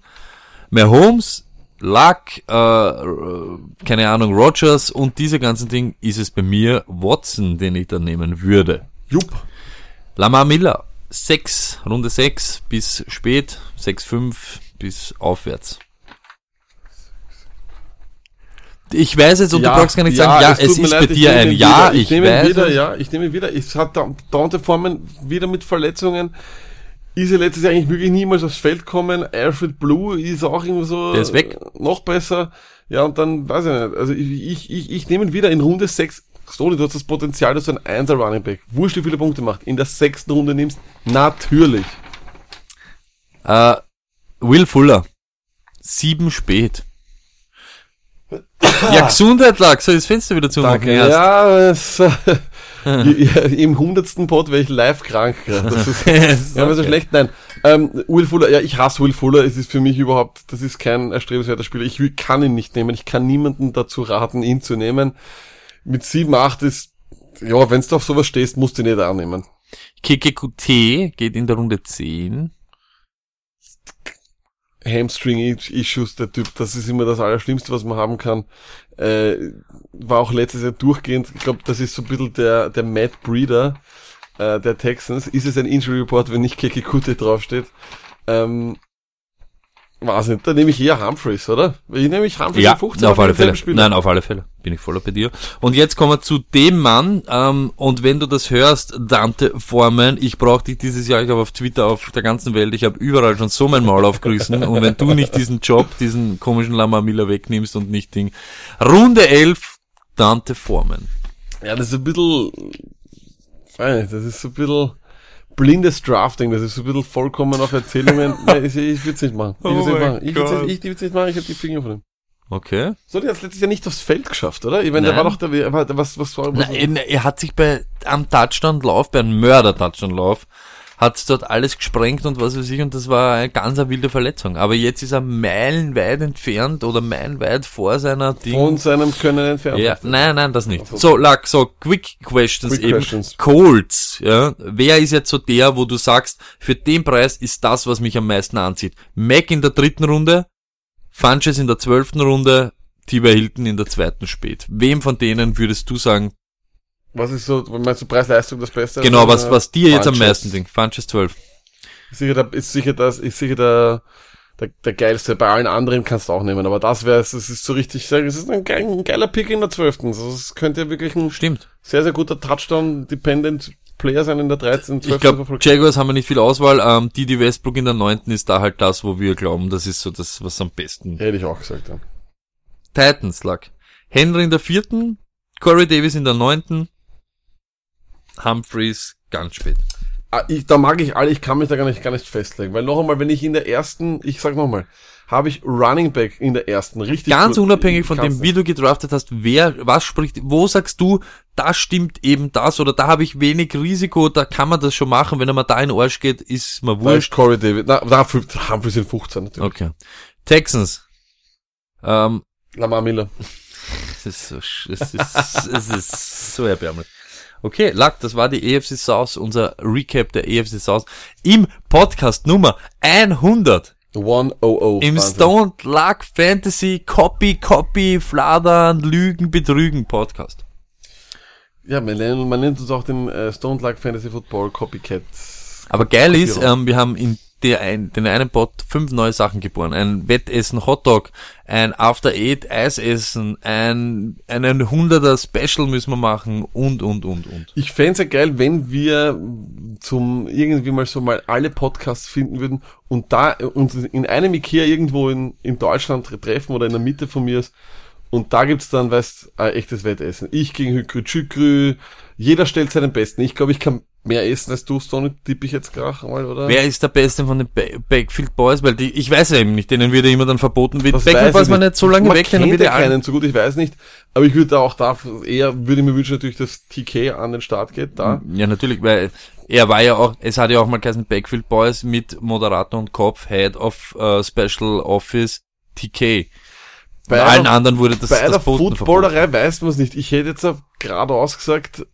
Mahomes, Luck, äh, keine Ahnung, Rogers und diese ganzen Dinge, ist es bei mir Watson, den ich dann nehmen würde. Jupp. Lamar Miller, 6, Runde 6 bis spät, 6, 5 bis aufwärts. Ich weiß jetzt, und du brauchst gar nicht sagen, ja, es, mir ist leid, bei ich dir ein Ja, wieder. ich, nehme ihn weiß. wieder, es. ja, ich nehme ihn wieder. Ich hat Da- Dante Forman wieder mit Verletzungen. Ist er letztes Jahr eigentlich wirklich niemals aufs Feld kommen. Alfred Blue ist auch irgendwie so. Der ist weg. äh, Noch besser. Ja, und dann, weiß ich nicht. Also ich, ich, ich, ich nehme ihn wieder in Runde 6. Stoney, du hast das Potenzial, dass du ein 1er Running Back, wurscht wie viele Punkte macht, in der sechsten Runde nimmst. Natürlich. Äh, Will Fuller. Sieben spät. [laughs] Ja, Gesundheit lag, so das Fenster wieder zu Danke. Ja, es, ja, [laughs] [laughs] im hundertsten Pod wäre ich live krank. Das ist, [laughs] ja, aber so schlecht. Nein. Ähm, Will Fuller, ja, ich hasse Will Fuller. Es ist für mich überhaupt, das ist kein erstrebenswerter Spieler. Ich will, kann ihn nicht nehmen. Ich kann niemanden dazu raten, ihn zu nehmen. Mit 7, 8 ist, ja, wenn du auf sowas stehst, musst du ihn nicht annehmen. KKQT geht in der Runde 10. Hamstring-Issues, der Typ, das ist immer das Allerschlimmste, was man haben kann. Äh, war auch letztes Jahr durchgehend, ich glaube, das ist so ein bisschen der, der Matt Breeder äh, der Texans. Ist es ein Injury Report, wenn nicht Kekikute draufsteht? Ähm, weiß nicht, da nehme ich eher Humphreys, oder? Ich nehme ich Humphreys Ja, in 15 auf alle Fälle. Nein, auf alle Fälle. Bin ich voller bei dir. Und jetzt kommen wir zu dem Mann, ähm, und wenn du das hörst, Dante Foreman, ich brauche dich dieses Jahr, ich habe auf Twitter, auf der ganzen Welt, ich habe überall schon so mein Maul aufgerissen, [laughs] und wenn du nicht diesen Job, diesen komischen Lama Miller wegnimmst und nicht Ding. Runde 11, Dante Foreman. Ja, das ist ein bisschen, das ist so ein bisschen blindes Drafting, das ist so ein bisschen vollkommen auf Erzählungen. [laughs] Nein, ich, ich würde es nicht machen. Ich Oh würde es nicht mein machen. Ich würde es nicht, nicht machen, ich habe die Finger von ihm. Okay. So, der hat letztes Jahr nicht aufs Feld geschafft, oder? Ich meine, der Nein. war doch der, wer- was, was war, was, er, er hat sich bei, am Touchdown-Lauf, bei einem Mörder-Touchdown-Lauf, hat's dort alles gesprengt und was weiß ich, und das war eine ganz eine wilde Verletzung. Aber jetzt ist er meilenweit entfernt oder meilenweit vor seiner Ding. von seinem Können entfernt. Ja, nein, nein, das nicht. So, Lack, so, Quick Questions Quick eben. questions. Colts, ja. Wer ist jetzt so der, wo du sagst, für den Preis ist das, was mich am meisten anzieht? Mac in der dritten Runde, Funches in der zwölften Runde, T.Y. Hilton in der zweiten spät. Wem von denen würdest du sagen, Was ist so, meinst du Preis-Leistung das Beste? genau, was, Äh, was dir jetzt am meisten denkt? Funches 12. Ist sicher, der, ist sicher das, ist sicher der, der, der geilste. Bei allen anderen kannst du auch nehmen, aber das wäre es, es ist so richtig, ich sage, es ist ein, geil, ein geiler Pick in der zwölften. Also es könnte ja wirklich ein Stimmt. sehr, sehr guter Touchdown-Dependent Player sein in der 13. 12. Ich glaube, Jaguars haben wir nicht viel Auswahl. Ähm, Didi Westbrook in der neunten ist da halt das, wo wir glauben, das ist so das, was am besten Hätte ich auch gesagt, ja. Titans lag. Henry in der vierten, Corey Davis in der neunten, Humphreys ganz spät. Ah, ich, da mag ich alle, ich kann mich da gar nicht, gar nicht festlegen, weil noch einmal, wenn ich in der ersten, ich sag noch mal, habe ich Running Back in der ersten richtig Ganz gut- unabhängig von dem, wie du gedraftet hast, wer, was spricht, wo sagst du, da stimmt eben das oder da habe ich wenig Risiko, da kann man das schon machen, wenn er mal da in den Arsch geht, ist mir Da ist wurscht. Corey David, na, da haben wir sind 15 natürlich. Okay. Texans. Ähm, Lamar Miller. [laughs] es ist so, es ist, es ist so erbärmlich. Okay, Lack, das war die EFC South, unser Recap der EFC South im Podcast Nummer 100. 100. Im Wahnsinn. Stone Luck Fantasy Copy, Copy, Fladern, Lügen, Betrügen Podcast. Ja, man nennt, man nennt uns auch den äh, Stone Luck Fantasy Football Copycat. Aber geil ist, Kopierer. ähm, wir haben in der ein, den einen Pod fünf neue Sachen geboren. Ein Wettessen Hotdog, ein After Eight Eisessen, ein, einen Hunderter Special müssen wir machen und, und, und, und. Ich fänd's ja geil, wenn wir zum irgendwie mal so mal alle Podcasts finden würden und da uns in einem Ikea irgendwo in, in Deutschland tre- treffen oder in der Mitte von mir ist und da gibt's dann, weißt, ein echtes Wettessen. Ich gegen Hükrü Tschükrü, jeder stellt seinen Besten. Ich glaube, ich kann mehr essen als du, Stone, tippe ich jetzt gerade mal, oder? Wer ist der Beste von den Ba- Backfield Boys? Weil die, ich weiß ja eben nicht, denen wird ja immer dann verboten. Wie Das Backfield Boys man nicht so lange Man weg, dann wird allen- keinen so gut, ich weiß nicht. Aber ich würde da auch da eher, würde ich mir wünschen natürlich, dass TK an den Start geht, da. Ja, natürlich, weil er war ja auch, es hat ja auch mal geheißen Backfield Boys mit Moderator und Kopf, Head of äh, Special Office, TK. Bei allen anderen wurde das, Bei das der Footballerei weiß man es nicht. Ich hätte jetzt auch geradeaus gesagt,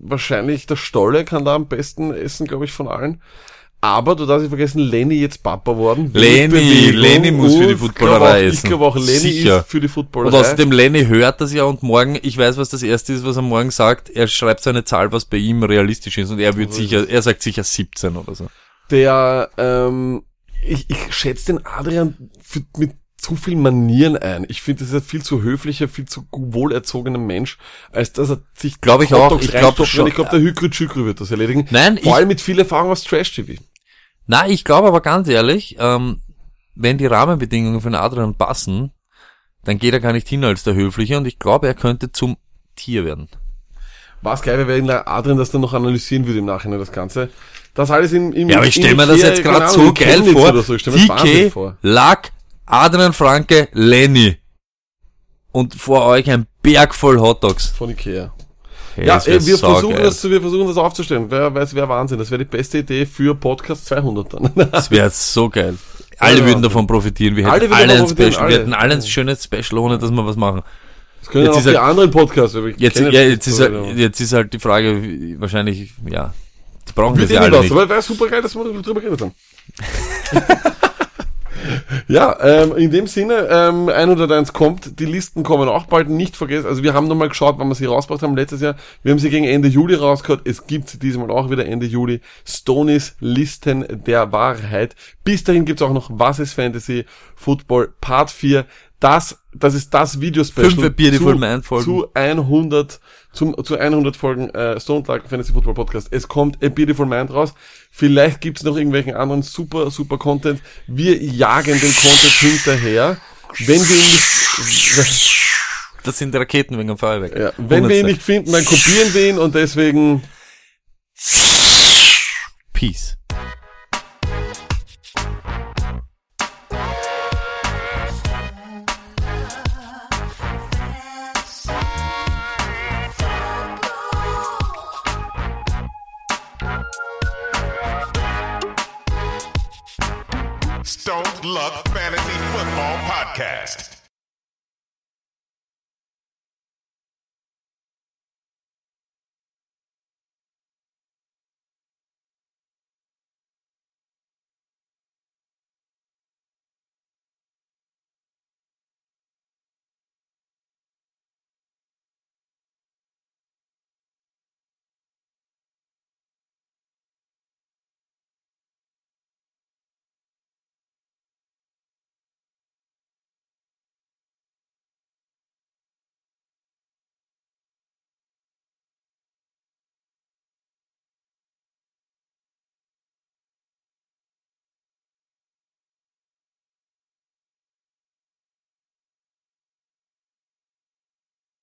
wahrscheinlich der Stolle kann da am besten essen, glaube ich, von allen. Aber du darfst nicht vergessen, Lenny jetzt Papa worden. Lenny, Lenny muss für die und Footballerei essen. Ich glaube auch, Lenny Sicher. ist für die Und Footballerei. außerdem Lenny hört das ja und morgen, ich weiß, was das erste ist, was er morgen sagt, er schreibt so eine Zahl, was bei ihm realistisch ist und er wird sicher, er sagt sicher 17 oder so. der, ähm, ich, ich schätze den Adrian für, mit zu viel Manieren ein. Ich finde, das ist ein viel zu höflicher, viel zu wohlerzogener Mensch, als dass er sich Glaub ich auch. Ich glaub reinstopft. schon. Ich glaube, der Hükrü Tschükrü wird das erledigen. Nein, Vor ich- allem mit viel Erfahrung aus Trash-TV. Na, ich glaube aber ganz ehrlich, ähm, wenn die Rahmenbedingungen für den Adrian passen, dann geht er gar nicht hin als der Höfliche und ich glaube, er könnte zum Tier werden. Was geil wäre, wenn der Adrian das dann noch analysieren würde im Nachhinein, das Ganze. Das alles in, im Ja, aber ich stelle mir das jetzt gerade Ahnung, so geil vor. So. TK, vor. Lack, Adrian Franke, Lenny. und vor euch ein Berg voll Hotdogs. Von Ikea. Hey, Ja, das ey, wir, versuchen das, wir versuchen das aufzustellen. Wer weiß, wäre Wahnsinn. Das wäre die beste Idee für Podcast 200 dann. Das wäre so geil. Alle Ja, würden davon profitieren. Wir hätten Alle alle, ein Special. alle. Wir hätten alle ein schönes Special, ohne dass wir was machen. Das können Jetzt auch ist die er- anderen Podcasts. Jetzt, ja, das jetzt, ist halt, jetzt ist halt die Frage, wahrscheinlich, ja, die brauchen Wird das ja nicht alle was, nicht. aber wäre super geil, dass wir drüber geredet haben. [laughs] ja, ähm, in dem Sinne, ähm, 101 kommt, die Listen kommen auch bald, nicht vergessen, also wir haben nochmal geschaut, wann wir sie rausgebracht haben letztes Jahr, wir haben sie gegen Ende Juli rausgehört, es gibt sie diesmal auch wieder Ende Juli, Stonys Listen der Wahrheit. Bis dahin gibt's auch noch Was ist Fantasy Football Part 4, das, das ist das Videospecial zu, zu 100 zum, zu 100 Folgen äh, Stone Luck Fantasy Football Podcast. Es kommt A Beautiful Mind raus. Vielleicht gibt's noch irgendwelchen anderen super, super Content. Wir jagen den Content hinterher. Wenn wir ihn nicht, [laughs] Das sind Raketen wegen dem Feuerwerk. ja, wenn wir ihn 100. nicht finden, dann kopieren wir ihn und deswegen Peace.